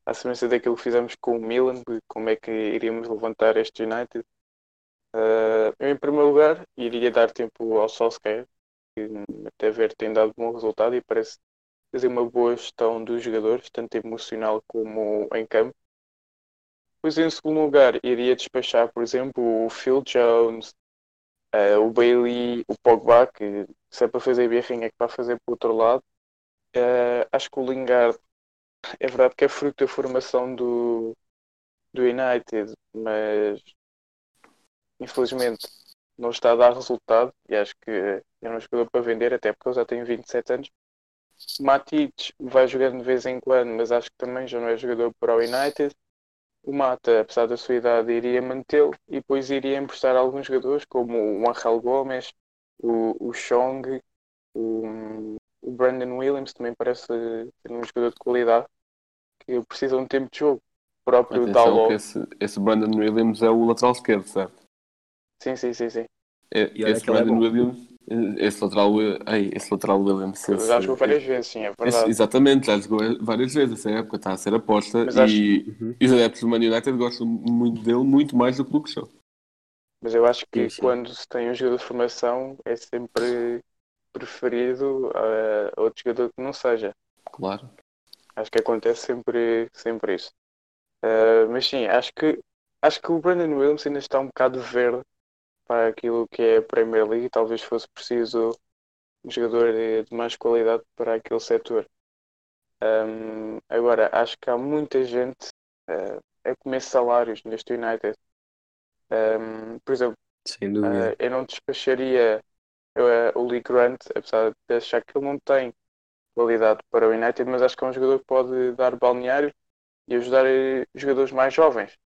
a semelhança daquilo que fizemos com o Milan, como é que iríamos levantar este United. Ah, eu, em primeiro lugar, iria dar tempo ao Solskjaer, que até ver tem dado bom resultado e parece fazer uma boa gestão dos jogadores, tanto emocional como em campo. Depois, em segundo lugar, iria despachar, por exemplo, o Phil Jones, eh, o Bailey, o Pogba, que se é para fazer birrinha é que para fazer para o outro lado. Eh, acho que o Lingard é verdade que é fruto da formação do, do United, mas infelizmente não está a dar resultado e acho que é um jogador para vender, até porque ele já tem 27 anos. Matic vai jogando de vez em quando, mas acho que também já não é jogador para o United. O Mata, apesar da sua idade, iria mantê-lo e depois iria emprestar alguns jogadores, como o Angel Gomes, o, o Chong, o, o Brandon Williams, também parece ser um jogador de qualidade que precisa de um tempo de jogo. Próprio Atenção Dalot. que esse, esse Brandon Williams é o lateral esquerdo, certo? Sim, sim, sim, sim. É- E esse é Brandon bom. Williams, esse lateral, ai, esse lateral Williams, esse- Já jogou várias vezes, sim, é esse- verdade. exatamente, já jogou várias vezes essa época, está a ser aposta Mas acho- e, Uhum. e os adeptos do Man United gostam muito dele, muito mais do que o Luke Shaw. Mas eu acho que Sim, sim. quando se tem um jogador de formação é sempre preferido a outro jogador que não seja. Claro. Acho que acontece sempre, sempre isso. Ah, mas sim, acho que, acho que o Brandon Williams ainda está um bocado verde para aquilo que é a Premier League talvez fosse preciso um jogador de, de mais qualidade para aquele setor. Ahm, agora, acho que há muita gente ah, a comer salários neste United Um, por exemplo, uh, eu não despacharia uh, o Lee Grant, apesar de achar que ele não tem qualidade para o United, mas acho que é um jogador que pode dar balneário e ajudar eh, jogadores mais jovens.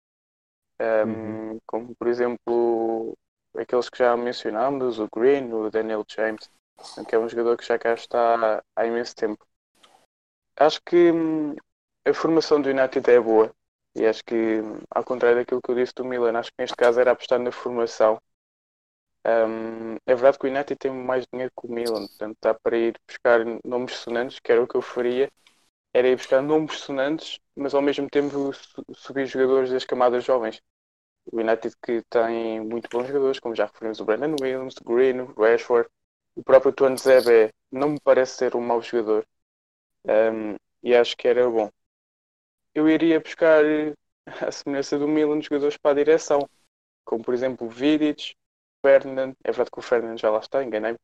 Um, Como, por exemplo, aqueles que já mencionámos, o Green, o Daniel James, que é um jogador que já cá está há imenso tempo. Acho que hum, a formação do United é boa e acho que, hum, ao contrário daquilo que eu disse do Milan, acho que neste caso era apostar na formação. Um, é verdade que o United tem mais dinheiro que o Milan, portanto dá para ir buscar nomes sonantes, que era o que eu faria, era ir buscar nomes sonantes, mas ao mesmo tempo su- subir jogadores das camadas jovens. O United que tem muito bons jogadores, como já referimos o Brandon Williams, o Green, o Rashford, o próprio Tuan Zebe não me parece ser um mau jogador um, e acho que era bom. Eu iria buscar a semelhança do Milan jogadores para a direção, como por exemplo o Vidic, Ferdinand, é verdade que o Ferdinand já lá está, enganei-me,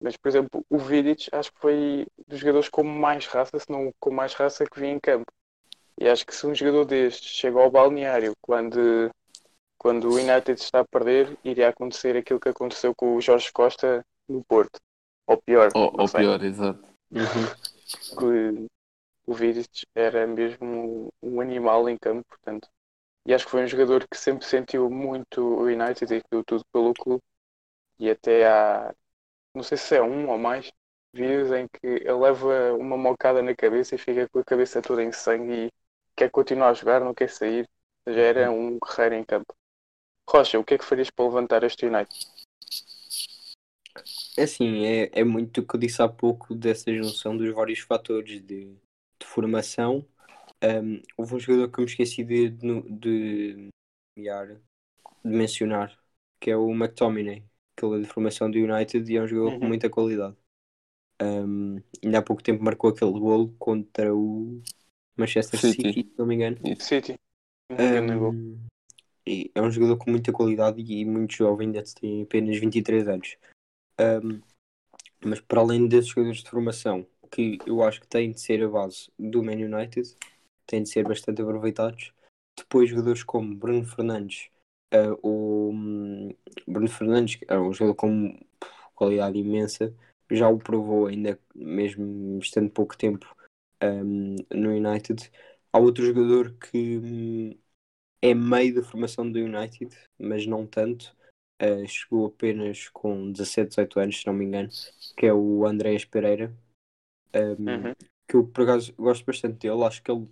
mas por exemplo o Vidic acho que foi dos jogadores com mais raça, se não com mais raça que vi em campo. E acho que se um jogador destes chega ao balneário quando, quando o United está a perder, iria acontecer aquilo que aconteceu com o Jorge Costa no Porto. Ou pior, Ou, ou pior, exato. Uhum. que o Vidic era mesmo um animal em campo, portanto. E acho que foi um jogador que sempre sentiu muito o United e deu tudo pelo clube. E até há, não sei se é um ou mais vídeos em que ele leva uma mocada na cabeça e fica com a cabeça toda em sangue e quer continuar a jogar, não quer sair. Já era um guerreiro em campo. Rocha, o que é que farias para levantar este United? É assim, é, é muito o que eu disse há pouco dessa junção dos vários fatores de, de formação. Um, houve um jogador que eu me esqueci de, de, de, de mencionar, que é o McTominay, que ele é de formação do United e é um jogador com Uhum. muita qualidade. Um, ainda há pouco tempo marcou aquele golo contra o Manchester City. City, se não me engano. City. Um é um jogador com muita qualidade e muito jovem, ainda tem apenas 23 anos. Um, mas para além desses jogadores de formação, que eu acho que têm de ser a base do Man United, têm de ser bastante aproveitados. Depois, jogadores como Bruno Fernandes, uh, o hum, Bruno Fernandes é um jogador com qualidade imensa, já o provou ainda mesmo estando pouco tempo um, no United. Há outro jogador que hum, é meio da formação do United, mas não tanto. Uh, chegou apenas com 17, 18 anos, se não me engano, que é o Andrés Pereira. Um, Uhum. Que eu por acaso gosto bastante dele. Acho que ele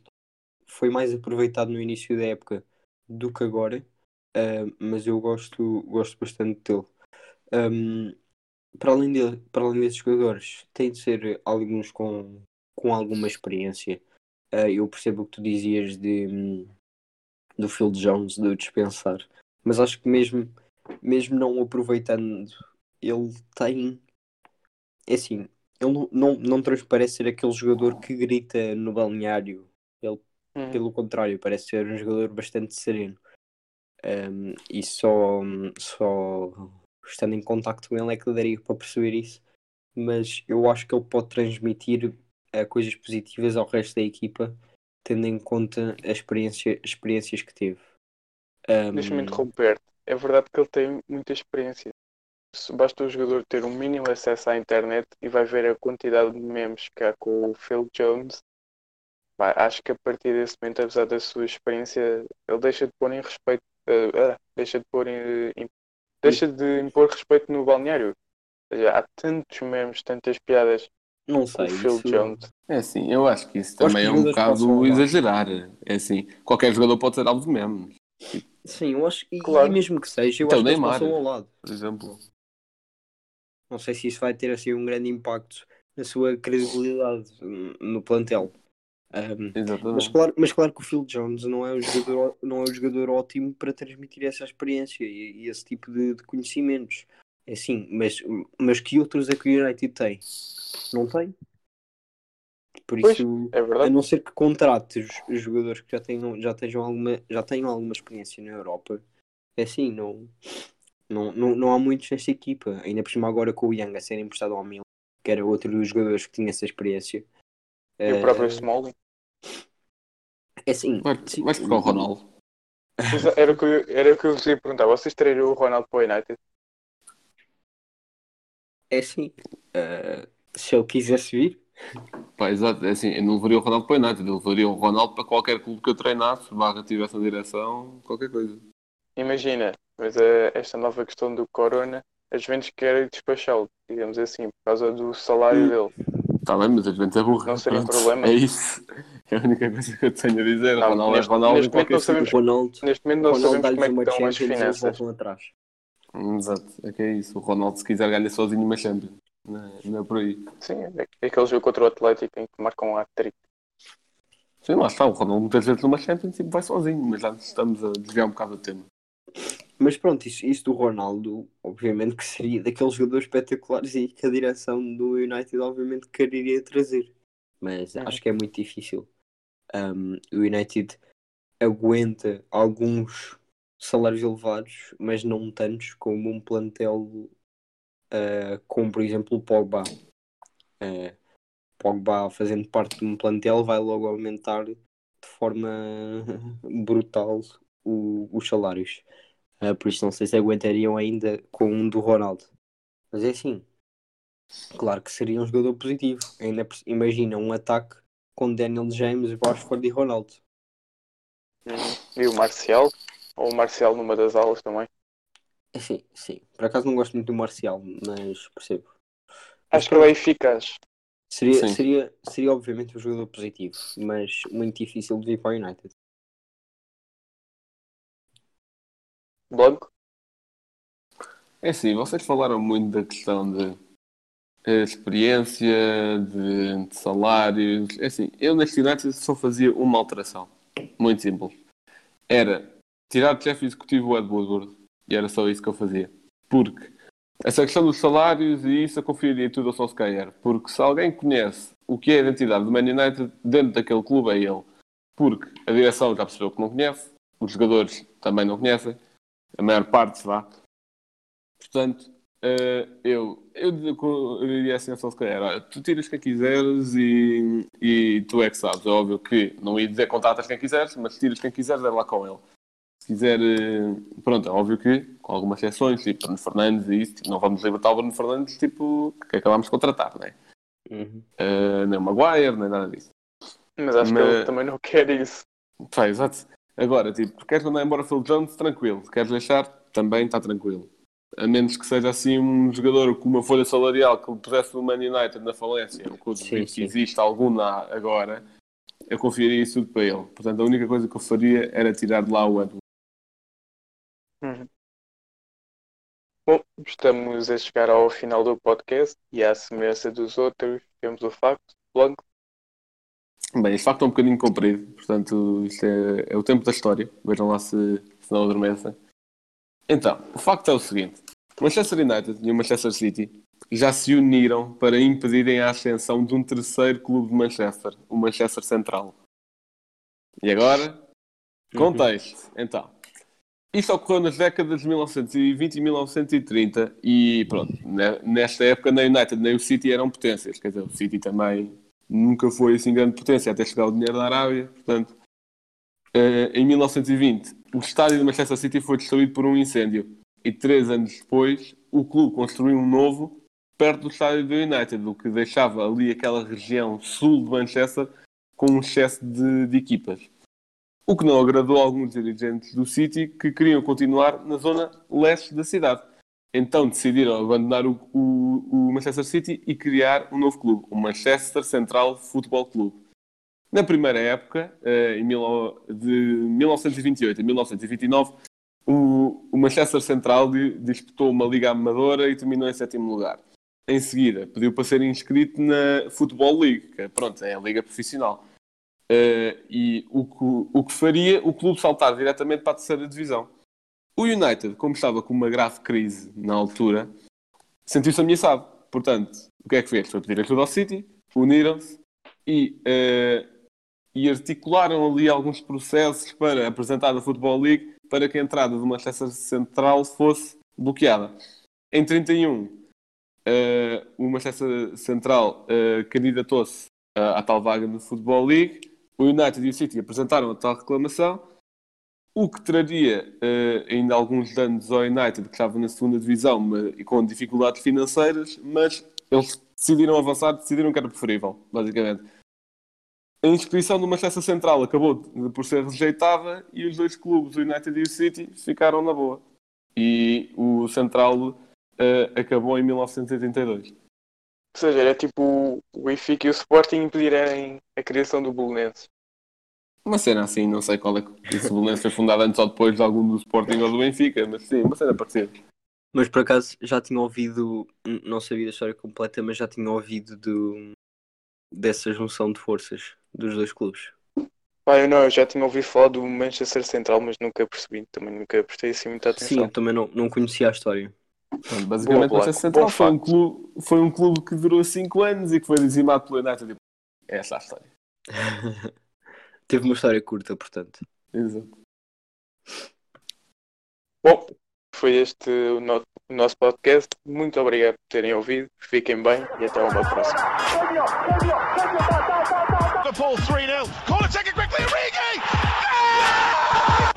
foi mais aproveitado no início da época do que agora, uh, mas eu gosto, gosto bastante dele. Um, para, além dele para além desses jogadores, tem de ser alguns com, com alguma experiência. Uh, eu percebo o que tu dizias de, do Phil Jones, de dispensar, mas acho que mesmo, mesmo não aproveitando, ele tem. É assim, ele não, não, não transparece ser aquele jogador que grita no balneário. Uhum. pelo contrário, parece ser um jogador bastante sereno. Um, e só, só estando em contacto com ele é que daria para perceber isso. Mas eu acho que ele pode transmitir eh, coisas positivas ao resto da equipa, tendo em conta a experiência, as experiências que teve. Um, Deixa-me interromper. É verdade que ele tem muita experiência. Basta o jogador ter um mínimo acesso à internet e vai ver a quantidade de memes que há com o Phil Jones. Acho que a partir desse momento, apesar da sua experiência, ele deixa de pôr em respeito, eh, ah, deixa de pôr em, em- deixa de impor respeito no balneário. Ou seja, há tantos memes, tantas piadas não com sei. o Phil isso- Jones. É assim, eu acho que isso também que é um bocado exagerar. É assim, qualquer jogador pode ser alvo de memes, Sim, eu acho e, Claro. e mesmo que seja, eu Então, acho que eles Neymar. passam ao lado. por exemplo. Não sei se isso vai ter assim um grande impacto na sua credibilidade hum, no plantel. Um, mas, claro, mas claro que o Phil Jones não é o jogador, não é o jogador ótimo para transmitir essa experiência e, e esse tipo de, de conhecimentos. É assim, mas, mas que outros é que o United tem? Não tem. Por Pois, isso, É a não ser que contrates os jogadores que já tenham, já tenham, alguma, já tenham alguma experiência na Europa, é assim, não, não, não, não há muitos nesta equipa. Ainda por cima agora com o Young a ser emprestado ao Milan, que era outro dos jogadores que tinha essa experiência. E o próprio Eh, Smalling. é assim, Vai, sim, vai buscar o Ronaldo. Era o que, eu- era o que eu vos ia perguntar. Vocês trariam o Ronaldo para o United? É assim, eh, se ele quisesse vir, Pá, exato, é assim, eu não levaria o Ronaldo para o United, eu levaria o Ronaldo para qualquer clube que eu treinasse, barra tivesse na direção, qualquer coisa. Imagina, mas eh, esta nova questão do Corona, a Juventus quer despachá-lo, digamos assim, por causa do salário dele. Está bem, mas a Juventus é burra. Não seria Pronto, problema. É isso. É a única coisa que eu tenho a dizer. Não, Ronaldo neste- é Ronaldo neste momento não sabemos- Ronaldo, Neste momento não Ronaldo sabemos como é que uma estão as e finanças. voltam atrás. Exato, é que é isso. O Ronaldo, se quiser, ganha sozinho uma Champions. Não é, não é por aí. Sim, é aquele jogo contra o Atlético em que marcam um hat-trick. Sim, lá está. O Ronaldo muitas vezes numa Champions tipo, vai sozinho, mas já estamos a desviar um bocado o tema. Mas pronto, isso, isso do Ronaldo, obviamente que seria daqueles jogadores espetaculares e que a direção do United, obviamente, quereria trazer. Mas Uhum. acho que é muito difícil. Um, o United aguenta alguns salários elevados, mas não tantos como um plantel uh, como, por exemplo, o Pogba. Uh, Pogba, fazendo parte de um plantel, vai logo aumentar de forma brutal o- os salários. Uh, por isso não sei se aguentariam ainda com um do Ronaldo. Mas é assim. Claro que seria um jogador positivo. Ainda imagina um ataque com Daniel James, Rashford e Ronaldo. E o Marcial, ou o Marcial numa das aulas também. É Sim, sim. Por acaso não gosto muito do Marcial, mas percebo. Acho que ele é eficaz. Seria, Sim. seria, seria obviamente um jogador positivo, mas muito difícil de vir para o United. Blanco? É assim, vocês falaram muito da questão de eh, experiência, de, de salários. É assim, eu neste United só fazia uma alteração. Muito simples. Era tirar do chefe executivo o Ed Woodward. E era só isso que eu fazia. Porque essa questão dos salários e isso eu confiaria tudo ao Solskjaer. Porque se alguém conhece o que é a identidade do Man United dentro daquele clube é ele. Porque a direção já percebeu que não conhece, os jogadores também não conhecem, a maior parte se vá. Portanto, eh, eu, eu, eu diria assim ao Solskjaer, olha, tu tiras quem quiseres e, e tu é que sabes. É óbvio que não ia dizer contratas quem quiseres, mas tiras quem quiseres, é lá com ele. Se quiser, eh, pronto, é óbvio que, com algumas exceções, tipo Bruno Fernandes e isso, tipo, não vamos libertar o Bruno Fernandes, tipo, que acabámos de contratar, não é? Uhum. Eh, nem o Maguire, nem nada disso. Mas acho que Mas- ele também não quer isso. Pá, exato. Agora, tipo, queres mandar embora Phil Jones? Tranquilo. Queres deixar? Também está tranquilo. A menos que seja assim um jogador com uma folha salarial que pusesse o Man United na falência, o que eu Sim, que sim. existe alguma agora, eu confiaria isso tudo para ele. Portanto, a única coisa que eu faria era tirar de lá o Edward. Bom, estamos a chegar ao final do podcast e à semelhança dos outros, temos o facto. Blanco, Bem, este facto é um bocadinho comprido, portanto, isto é, é o tempo da história. Vejam lá se, se não adormecem. Então, o facto é o seguinte: Manchester United e o Manchester City já se uniram para impedirem a ascensão de um terceiro clube de Manchester, o Manchester Central. E agora, contexto. Então, isto ocorreu nas décadas de 1920 e 1930 e pronto, ne- nesta época nem o United nem o City eram potências, quer dizer, o City também nunca foi assim grande potência até chegar o dinheiro da Arábia, portanto, eh, em 1920 o estádio do Manchester City foi destruído por um incêndio e três anos depois o clube construiu um novo perto do estádio do United, o que deixava ali aquela região sul de Manchester com um excesso de, de equipas. O que não agradou a alguns dirigentes do City que queriam continuar na zona leste da cidade. Então decidiram abandonar o, o- o Manchester City e criar um novo clube, o Manchester Central Football Club. Na primeira época, eh, de 1928 a 1929, o, Manchester Central di- disputou uma liga amadora e terminou em sétimo lugar. Em seguida, pediu para ser inscrito na Football League, que pronto, é a liga profissional. Eh, e o que, o que faria o clube saltar diretamente para a terceira divisão. O United, como estava com uma grave crise na altura, sentiu-se ameaçado. Portanto, o que é que fez? Foi pedir ajuda ao City, uniram-se e, eh, e articularam ali alguns processos para apresentar a Football League para que a entrada do Manchester Central fosse bloqueada. Em 31, eh, o Central eh, candidatou-se eh, à tal vaga no Football League. O United e o City apresentaram a tal reclamação o que traria eh, ainda alguns danos ao United, que estava na segunda divisão mas- e com dificuldades financeiras, mas eles decidiram avançar, decidiram que era preferível, basicamente. A inscrição do Manchester Central acabou por ser rejeitada e os dois clubes, o United e o City, ficaram na boa. E o Central eh, acabou em 1982. Ou seja, era tipo o Benfica e o Sporting impedirem a criação do Bolonense. Uma cena assim, não sei qual é que se o Belenenses foi fundado antes ou depois de algum do Sporting ou do Benfica, mas sim, uma cena parecida. Mas por acaso já tinha ouvido, não sabia da história completa, mas já tinha ouvido do, dessa junção de forças dos dois clubes. Pá, eu não, eu já tinha ouvido falar do Manchester Central, mas nunca percebi, também nunca prestei assim muita Sim, atenção. eu também não, não conhecia a história. Basicamente, Boa, o Manchester Central foi um, clube, foi um clube que durou 5 anos e que foi dizimado pelo United. É essa a história. Teve uma história curta, portanto. Exato. Bom, foi este o, no- o nosso podcast. Muito obrigado por terem ouvido. Fiquem bem e até uma próxima. Liverpool 3 0. Corner taken quickly. Origi!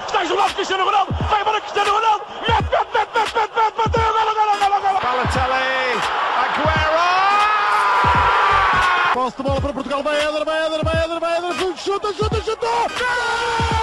está isolado Cristiano Ronaldo, vai para Cristiano Ronaldo, mete, mete, mete, mete, mete, mete, bateu, golo, golo, golo, golo. Balotelli. Aguero! Posse de bola para Portugal. Vai Éder, vai Éder, vai Éder, vai Éder. Chuta, chuta, chutou. Gol!